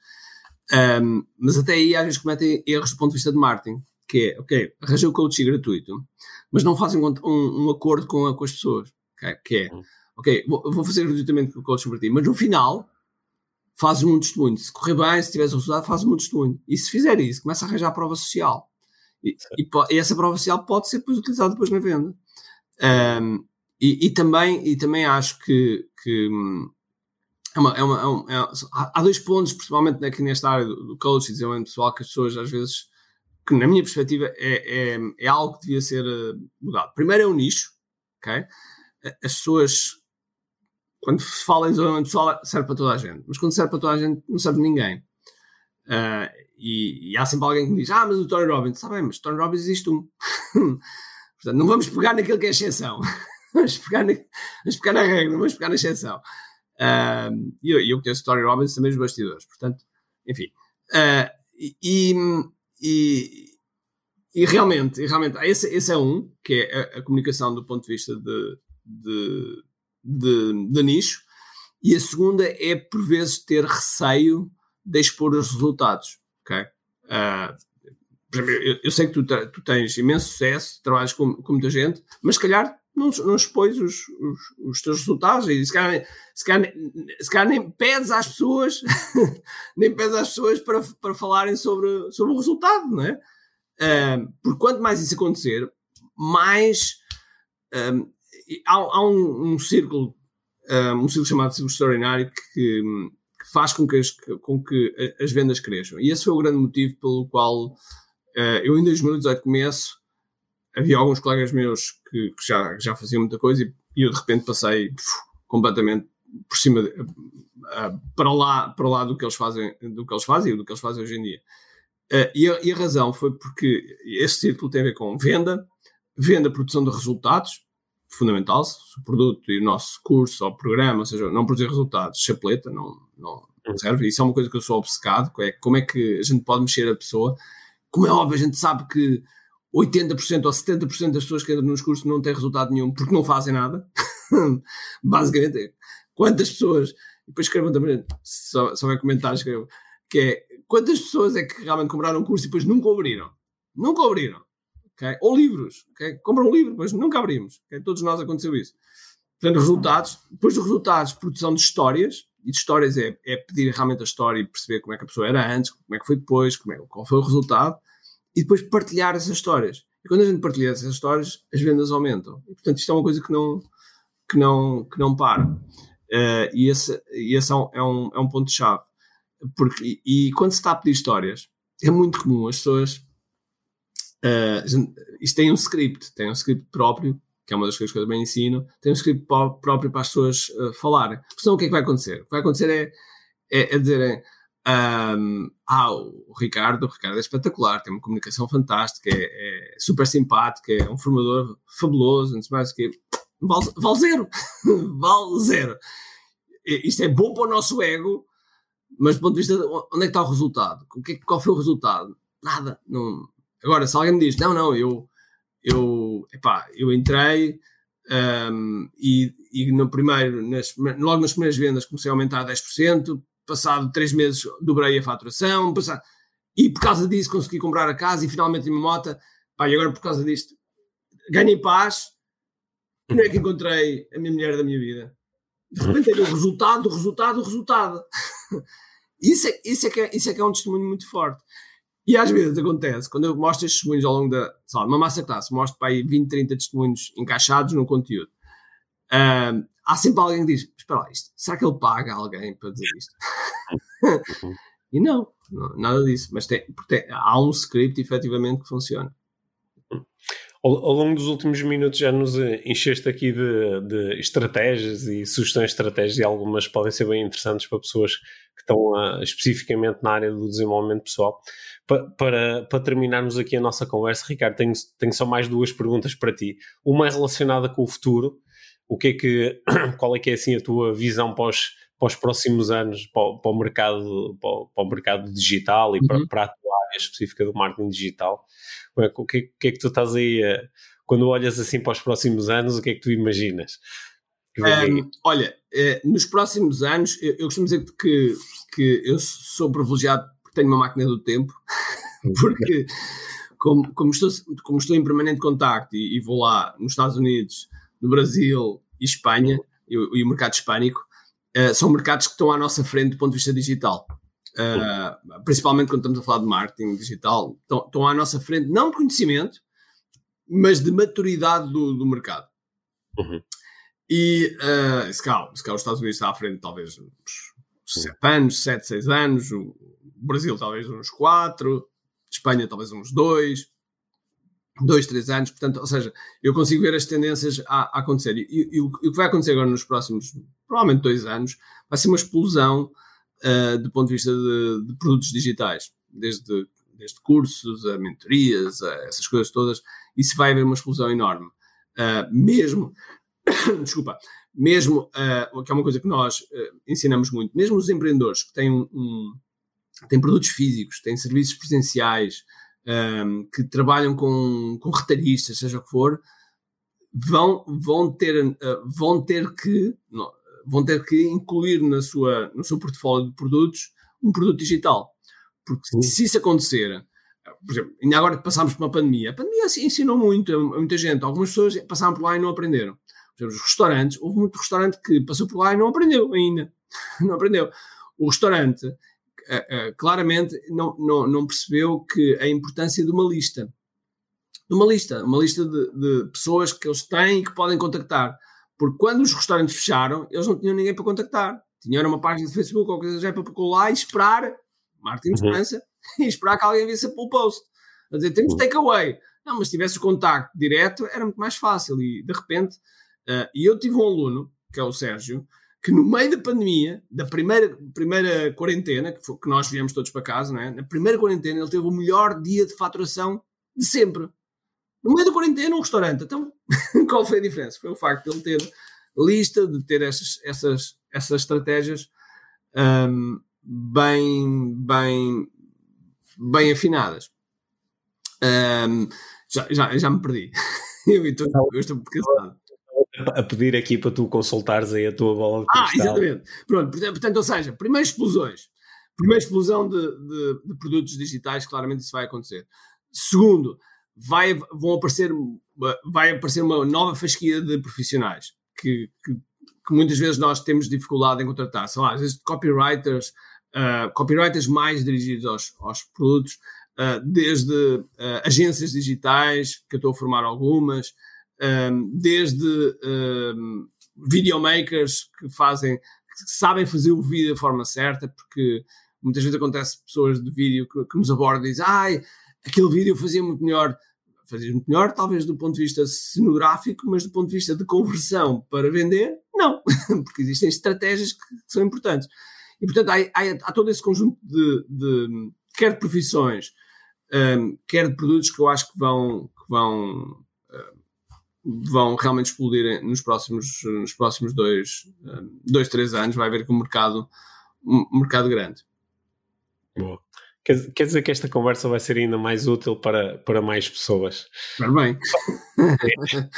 Um, mas até aí às vezes cometem erros do ponto de vista de marketing, que é, ok, arranjei o coaching gratuito, mas não fazem um, um, um acordo com, a, com, as pessoas, okay? que é, ok, vou, vou fazer gratuitamente o coaching para ti, mas no final fazes um testemunho, se correr bem, se tiveres resultado, fazes um testemunho, e se fizer isso, começa a arranjar a prova social, e, e, e essa prova social pode ser depois utilizada depois na venda. Um, e, e, também, e também acho que, que hum, é uma, é uma, é uma, é, há dois pontos, principalmente aqui nesta área do, do coaching, desenvolvimento pessoal, que as pessoas às vezes, que na minha perspectiva é, é, é algo que devia ser uh, mudado. Primeiro é o nicho, ok? As pessoas, quando se fala em desenvolvimento pessoal, serve para toda a gente, mas quando serve para toda a gente, não serve ninguém. Uh, e, e, há sempre alguém que me diz: Ah, mas o Tony Robbins, está bem, mas Tony Robbins existe um. [LAUGHS] Portanto, não vamos pegar naquilo que é exceção, [LAUGHS] vamos pegar na, vamos pegar na regra, vamos pegar na exceção. E eu, eu conheço o Tony Robbins também os bastidores, portanto, enfim. Uh, e, e, e, realmente, e realmente esse, esse é um, que é a, a, comunicação do ponto de vista de, de, de, de nicho, e a segunda é, por vezes, ter receio de expor os resultados. Ok? Uh, eu, eu, sei que tu, tu, tens imenso sucesso, trabalhas com, com muita gente, mas se calhar não, não expões os, os, os, teus resultados e se calhar, se, calhar, se calhar nem pedes às pessoas [LAUGHS] nem pedes às pessoas para, para falarem sobre, sobre o resultado, não é? Uh, porque quanto mais isso acontecer, mais um, há, há um, um, círculo um, círculo chamado círculo extraordinário que faz com que, as, com que as vendas cresçam. E esse foi o grande motivo pelo qual uh, eu em 2018 começo havia alguns colegas meus que, que já, já faziam muita coisa e, e, eu de repente passei puf, completamente por cima de, uh, para lá para lá do que eles fazem do que eles fazem e do que eles fazem hoje em dia. Uh, e, a, e, a, razão foi porque esse círculo tem a ver com venda venda produção de resultados fundamental se o produto e o nosso curso ou programa ou seja não produzir resultados chapeleta não não, não serve isso é uma coisa que eu sou obcecado é como é que a gente pode mexer a pessoa como é óbvio a gente sabe que 80% ou 70% das pessoas que entram nos cursos não têm resultado nenhum porque não fazem nada. [LAUGHS] Basicamente, quantas pessoas, depois escrevam também, só, só vai comentários, escrevam, que é quantas pessoas é que realmente compraram um curso e depois nunca abriram? Nunca abriram. Okay? Ou livros. Okay? Compram um livro, mas nunca abrimos. Okay? Todos nós aconteceu isso. Portanto, resultados, depois dos resultados, produção de histórias, e de histórias é, é pedir realmente a história e perceber como é que a pessoa era antes, como é que foi depois, como é, qual foi o resultado e depois partilhar essas histórias. E quando a gente partilha essas histórias, as vendas aumentam. E, portanto, isto é uma coisa que não, que não, que não para. Uh, e esse, e esse é, um, é, um, é um ponto-chave. Porque, e, e, quando se está a pedir histórias, é muito comum as pessoas. Uh, isto tem um script, tem um script próprio, que é uma das coisas que eu também ensino, tem um script próprio para as pessoas uh, falarem. Porque senão o que é que vai acontecer? O que vai acontecer é, é, é dizerem um, ah, o Ricardo, o Ricardo é espetacular, tem uma comunicação fantástica, é, é super simpático, é um formador fabuloso, sei mais que vale, vale zero. [LAUGHS] vale zero. Isto é bom para o nosso ego, mas do ponto de vista de onde é que está o resultado? O que, qual foi o resultado? Nada. Não. Agora, se alguém me diz, não, não, eu, eu, epá, eu entrei um, e, e no primeiro, nas, logo nas primeiras vendas comecei a aumentar a 10%, passado três meses dobrei a faturação, passado, e por causa disso consegui comprar a casa e finalmente uma moto, pá, e agora por causa disto ganhei paz, como é que encontrei a minha mulher da minha vida? De repente é o resultado, o resultado, o resultado. [LAUGHS] Isso é, isso, é que é, isso é que é um testemunho muito forte. E às vezes acontece, quando eu mostro estes testemunhos ao longo da, sei lá, uma massa classe, mostro para aí 20, 30 testemunhos encaixados no conteúdo. Há sempre alguém que diz: Espera lá, isto, será que ele paga alguém para dizer isto? [LAUGHS] E não, não, nada disso. Mas tem, tem, há um script efetivamente que funciona. Ao, ao, longo dos últimos minutos já nos encheste aqui de, de estratégias e sugestões de estratégias e algumas podem ser bem interessantes para pessoas que estão uh, especificamente na área do desenvolvimento pessoal. Pa, para, para terminarmos aqui a nossa conversa, Ricardo, tenho, tenho só mais duas perguntas para ti. Uma é relacionada com o futuro. O que é que, [CLEARS THROAT] qual é que é assim a tua visão para os, para os próximos anos, para, para o mercado, para, para, o mercado digital e uhum. para, para a tua área específica do marketing digital? O que, que é que tu estás aí, a, quando olhas assim para os próximos anos, o que é que tu imaginas? Um, olha, eh, nos próximos anos, eu, eu, costumo dizer que, que eu sou privilegiado tenho uma máquina do tempo, [LAUGHS] porque como, como, estou, como estou em permanente contacto e, e, vou lá nos Estados Unidos, no Brasil e Espanha, e, e o mercado hispânico, uh, são mercados que estão à nossa frente do ponto de vista digital. Uh, principalmente quando estamos a falar de marketing digital, estão, estão à nossa frente, não de conhecimento, mas de maturidade do, do mercado. Uhum. E uh, se, cá, se cá os Estados Unidos está à frente talvez uns 7 anos, 7, 6 anos, o Brasil talvez uns 4, Espanha talvez uns 2, 2, 3 anos, portanto, ou seja, eu consigo ver as tendências a, a acontecer. E, e, e, o, que vai acontecer agora nos próximos, provavelmente, dois anos, vai ser uma explosão uh, do ponto de vista de, de, produtos digitais, desde, desde cursos, a mentorias, a essas coisas todas, isso vai haver uma explosão enorme. Uh, mesmo, [COUGHS] desculpa, mesmo, uh, que é uma coisa que nós ensinamos muito, mesmo os empreendedores que têm, um, um, têm produtos físicos, têm serviços presenciais, um, que trabalham com, com retalhistas, seja o que for, vão, vão, ter, uh, vão ter que não, vão ter que incluir na sua, no seu portfólio de produtos um produto digital. Porque se isso acontecer, por exemplo, ainda agora que passámos por uma pandemia, a pandemia assim, ensinou muito a, muita gente. Algumas pessoas passaram por lá e não aprenderam. Por exemplo, os restaurantes, houve muito restaurante que passou por lá e não aprendeu ainda. [LAUGHS] não aprendeu. O restaurante, claramente, não, não, não percebeu que a importância de uma lista. De uma lista, uma lista de, de pessoas que eles têm e que podem contactar. Porque quando os restaurantes fecharam, eles não tinham ninguém para contactar. Tinham uma página de Facebook ou coisa já para colar e esperar, Martin uhum. [LAUGHS] e esperar que alguém visse o post. A dizer, temos uhum. takeaway. Não, mas se tivesse o contacto direto, era muito mais fácil. E de repente, uh, e eu tive um aluno, que é o Sérgio, que no meio da pandemia, da primeira, primeira quarentena, que, foi, que nós viemos todos para casa, não é? na primeira quarentena, ele teve o melhor dia de faturação de sempre. No meio da quarentena, um restaurante. Então, [LAUGHS] qual foi a diferença? Foi o facto de ele ter lista, de ter essas, essas, essas estratégias um, bem, bem, bem afinadas. Um, já, já, já me perdi. [LAUGHS] eu, estou, eu estou cansado. A pedir aqui para tu consultares aí a tua bola de Ah, exatamente. Pronto, portanto, ou seja, primeiro explosões. Primeira explosão de, de, de produtos digitais, claramente isso vai acontecer. Segundo, vai, vão aparecer, vai aparecer uma nova fasquia de profissionais que, que, que muitas vezes nós temos dificuldade em contratar. São às vezes copywriters, uh, copywriters mais dirigidos aos, aos produtos, uh, desde uh, agências digitais, que eu estou a formar algumas, um, desde videomakers que fazem, que sabem fazer o vídeo da forma certa, porque muitas vezes acontece pessoas de vídeo que, que nos abordam e dizem, ai, aquele vídeo fazia muito melhor, fazia muito melhor, talvez do ponto de vista cenográfico, mas do ponto de vista de conversão para vender, não, [LAUGHS] porque existem estratégias que, que são importantes. E portanto há, há, há todo esse conjunto de, de quer de profissões, um, quer de produtos que eu acho que vão, que vão um, vão realmente explodir nos próximos, nos próximos dois, dois, três anos. Vai haver que um mercado, um mercado grande. Boa. Quer, quer dizer que esta conversa vai ser ainda mais útil para, para mais pessoas. Espero bem. [LAUGHS]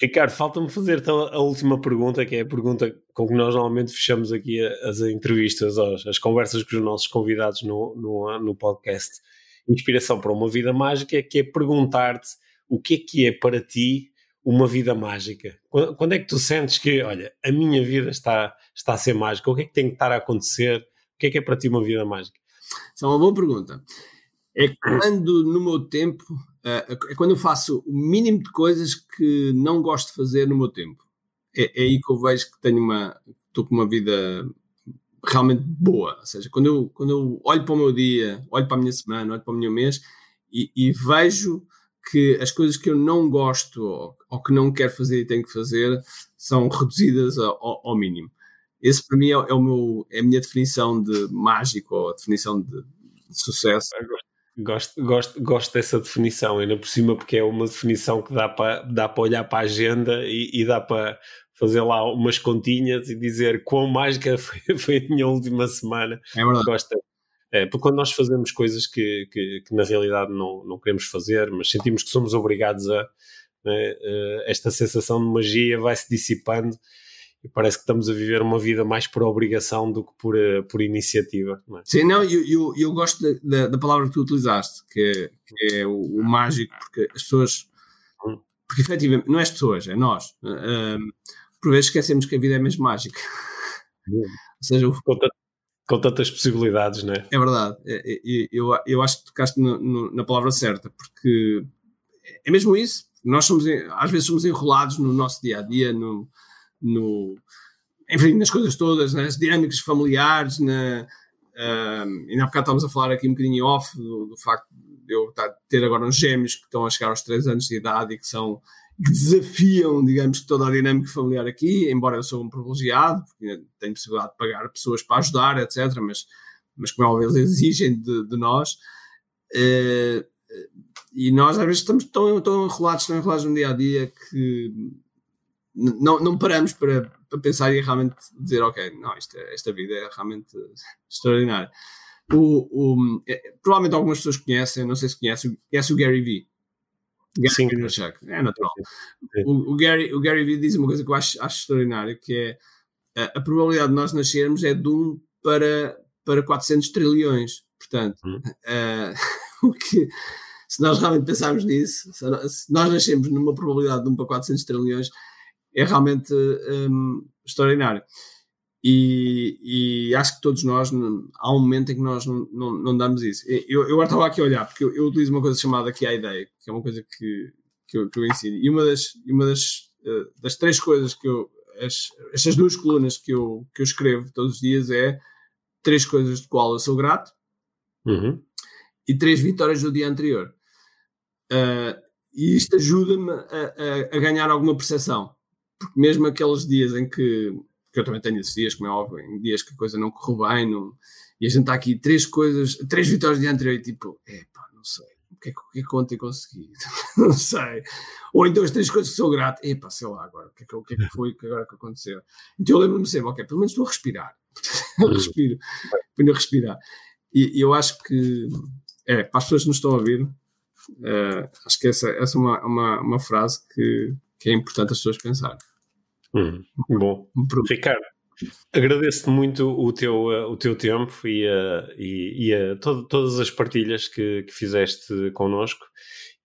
Ricardo, falta-me fazer então a última pergunta, que é a pergunta com que nós normalmente fechamos aqui as entrevistas, as conversas com os nossos convidados no, no, no podcast Inspiração para uma Vida Mágica, que é perguntar-te o que é que é para ti uma vida mágica? Quando, quando, é que tu sentes que, olha, a minha vida está, está a ser mágica? O que é que tem que estar a acontecer? O que é que é para ti uma vida mágica? Isso é uma boa pergunta. É [COUGHS] quando no meu tempo, é, é quando eu faço o mínimo de coisas que não gosto de fazer no meu tempo. É, é aí que eu vejo que tenho uma, estou com uma vida realmente boa. Ou seja, quando eu, quando eu olho para o meu dia, olho para a minha semana, olho para o meu mês e, e vejo que as coisas que eu não gosto ou, ou, que não quero fazer e tenho que fazer são reduzidas ao, ao mínimo. Esse para mim é, é, o meu, é a minha definição de mágico ou a definição de, de sucesso. Gosto, gosto, gosto dessa definição, ainda por cima, porque é uma definição que dá para, dá para olhar para a agenda e, e dá para fazer lá umas continhas e dizer quão mágica [LAUGHS] foi, foi a minha última semana. É verdade. Gosto, é, porque quando nós fazemos coisas que, que, que, na realidade não, não queremos fazer, mas sentimos que somos obrigados a, né, uh, esta sensação de magia vai se dissipando e parece que estamos a viver uma vida mais por obrigação do que por, uh, por iniciativa. Não é? Sim, não, eu, eu, eu gosto da, da, palavra que tu utilizaste, que é, que é o, o, mágico, porque as pessoas. Hum. Porque efetivamente, não é as pessoas, é nós. Uh, por vezes esquecemos que a vida é mesmo mágica. Ou seja, o, com tantas possibilidades, não é? É verdade. É, é, eu, eu acho que tocaste no, no, na palavra certa, porque é mesmo isso. Nós somos, às vezes, somos enrolados no nosso dia a dia, no, no enfim, nas coisas todas, nas dinâmicas familiares, na, um, e na bocado estávamos a falar aqui um bocadinho off do, do facto de eu ter agora uns gêmeos que estão a chegar aos 3 anos de idade e que são que desafiam, digamos, toda a dinâmica familiar aqui, embora eu sou um privilegiado, porque tenho possibilidade de pagar pessoas para ajudar, etc., mas, mas como é óbvio, eles exigem de, de nós. Uh, e nós às vezes estamos tão, tão enrolados, tão enrolados no dia a dia que não, não paramos para, para pensar e realmente dizer, ok, não, isto, é, esta vida é realmente extraordinária. O, o, é, provavelmente algumas pessoas conhecem, não sei se conhecem, conhece o Gary Vee. Gary Sim. Vaynerchuk, é natural. O, o, Gary, o Gary Vee diz uma coisa que eu acho, acho extraordinária, que é a, a, probabilidade de nós nascermos é de 1 para, para 400 trilhões. Portanto, hum. uh, [LAUGHS] [LAUGHS] o que, se nós realmente pensarmos nisso, se nós nascemos numa probabilidade de 1 para 400 trilhões, é realmente um, extraordinário. E, e, acho que todos nós, há um momento em que nós não, não, não damos isso. Eu, eu agora estava aqui a olhar, porque eu, eu, utilizo uma coisa chamada aqui a ideia, que é uma coisa que, que, eu, que eu ensino. E uma das, uma das, uh, das três coisas que eu, as, estas duas colunas que eu, que eu escrevo todos os dias é três coisas de qual eu sou grato uhum. e três vitórias do dia anterior. Uh, e isto ajuda-me a, a, a ganhar alguma percepção. Porque mesmo aqueles dias em que porque eu também tenho esses dias, como é óbvio, em dias que a coisa não correu bem, não, e a gente está aqui três coisas, três vitórias de anterior e tipo, epá, não sei, o que é que, que, é que ontem consegui? [LAUGHS] não sei. Ou então as três coisas que sou grato, epá, sei lá agora, o que é que, o que, é que foi que agora que aconteceu? Então eu lembro-me sempre, ok, pelo menos estou a respirar. [LAUGHS] respiro, estou a respirar. E, e, eu acho que, é, para as pessoas que nos estão a ouvir, uh, acho que essa, essa é uma, uma, uma frase que, que é importante as pessoas pensarem. Hum, bom, Ricardo, agradeço-te muito o teu, uh, o teu tempo e, uh, e, e uh, to todas as partilhas que, que fizeste connosco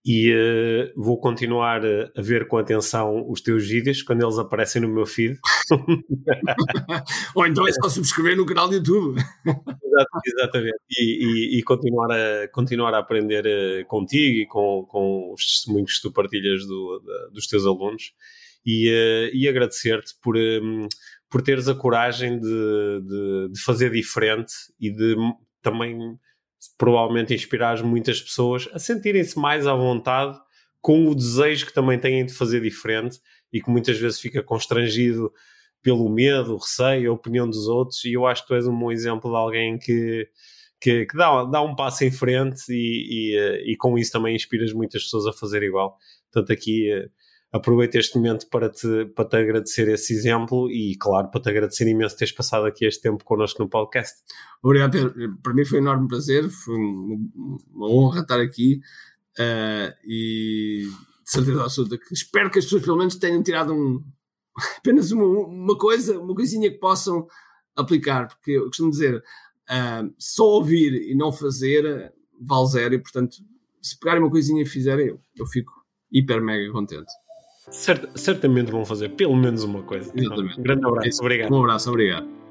e uh, vou continuar a ver com atenção os teus vídeos quando eles aparecem no meu feed. [LAUGHS] Ou então é só subscrever no canal do YouTube. exatamente. E, e, e, continuar, a, continuar a aprender uh, contigo e com, com os testemunhos que tu partilhas do, da, dos teus alunos e, uh, e agradecer-te por, um, por teres a coragem de, de, de, fazer diferente e de também provavelmente inspirar muitas pessoas a sentirem-se mais à vontade com o desejo que também têm de fazer diferente e que muitas vezes fica constrangido pelo medo, o receio, a opinião dos outros, e eu acho que tu és um bom exemplo de alguém que, que, que dá, dá um passo em frente e, e, eh, e, com isso também inspiras muitas pessoas a fazer igual. Portanto, aqui eh, aproveito este momento para te, para te agradecer esse exemplo e, claro, para te agradecer imenso teres passado aqui este tempo connosco no podcast. Obrigado, Pedro. Para mim foi um enorme prazer, foi uma honra estar aqui uh, e de certeza absoluta que espero que as pessoas pelo menos tenham tirado um, [LAUGHS] apenas uma, uma coisa, uma coisinha que possam aplicar, porque eu costumo dizer, uh, só ouvir e não fazer vale zero e, portanto, se pegarem uma coisinha e fizerem, eu, eu fico hiper mega contente. Cert, certamente vão fazer pelo menos uma coisa. Exatamente. Um grande abraço, obrigado. Um abraço, obrigado.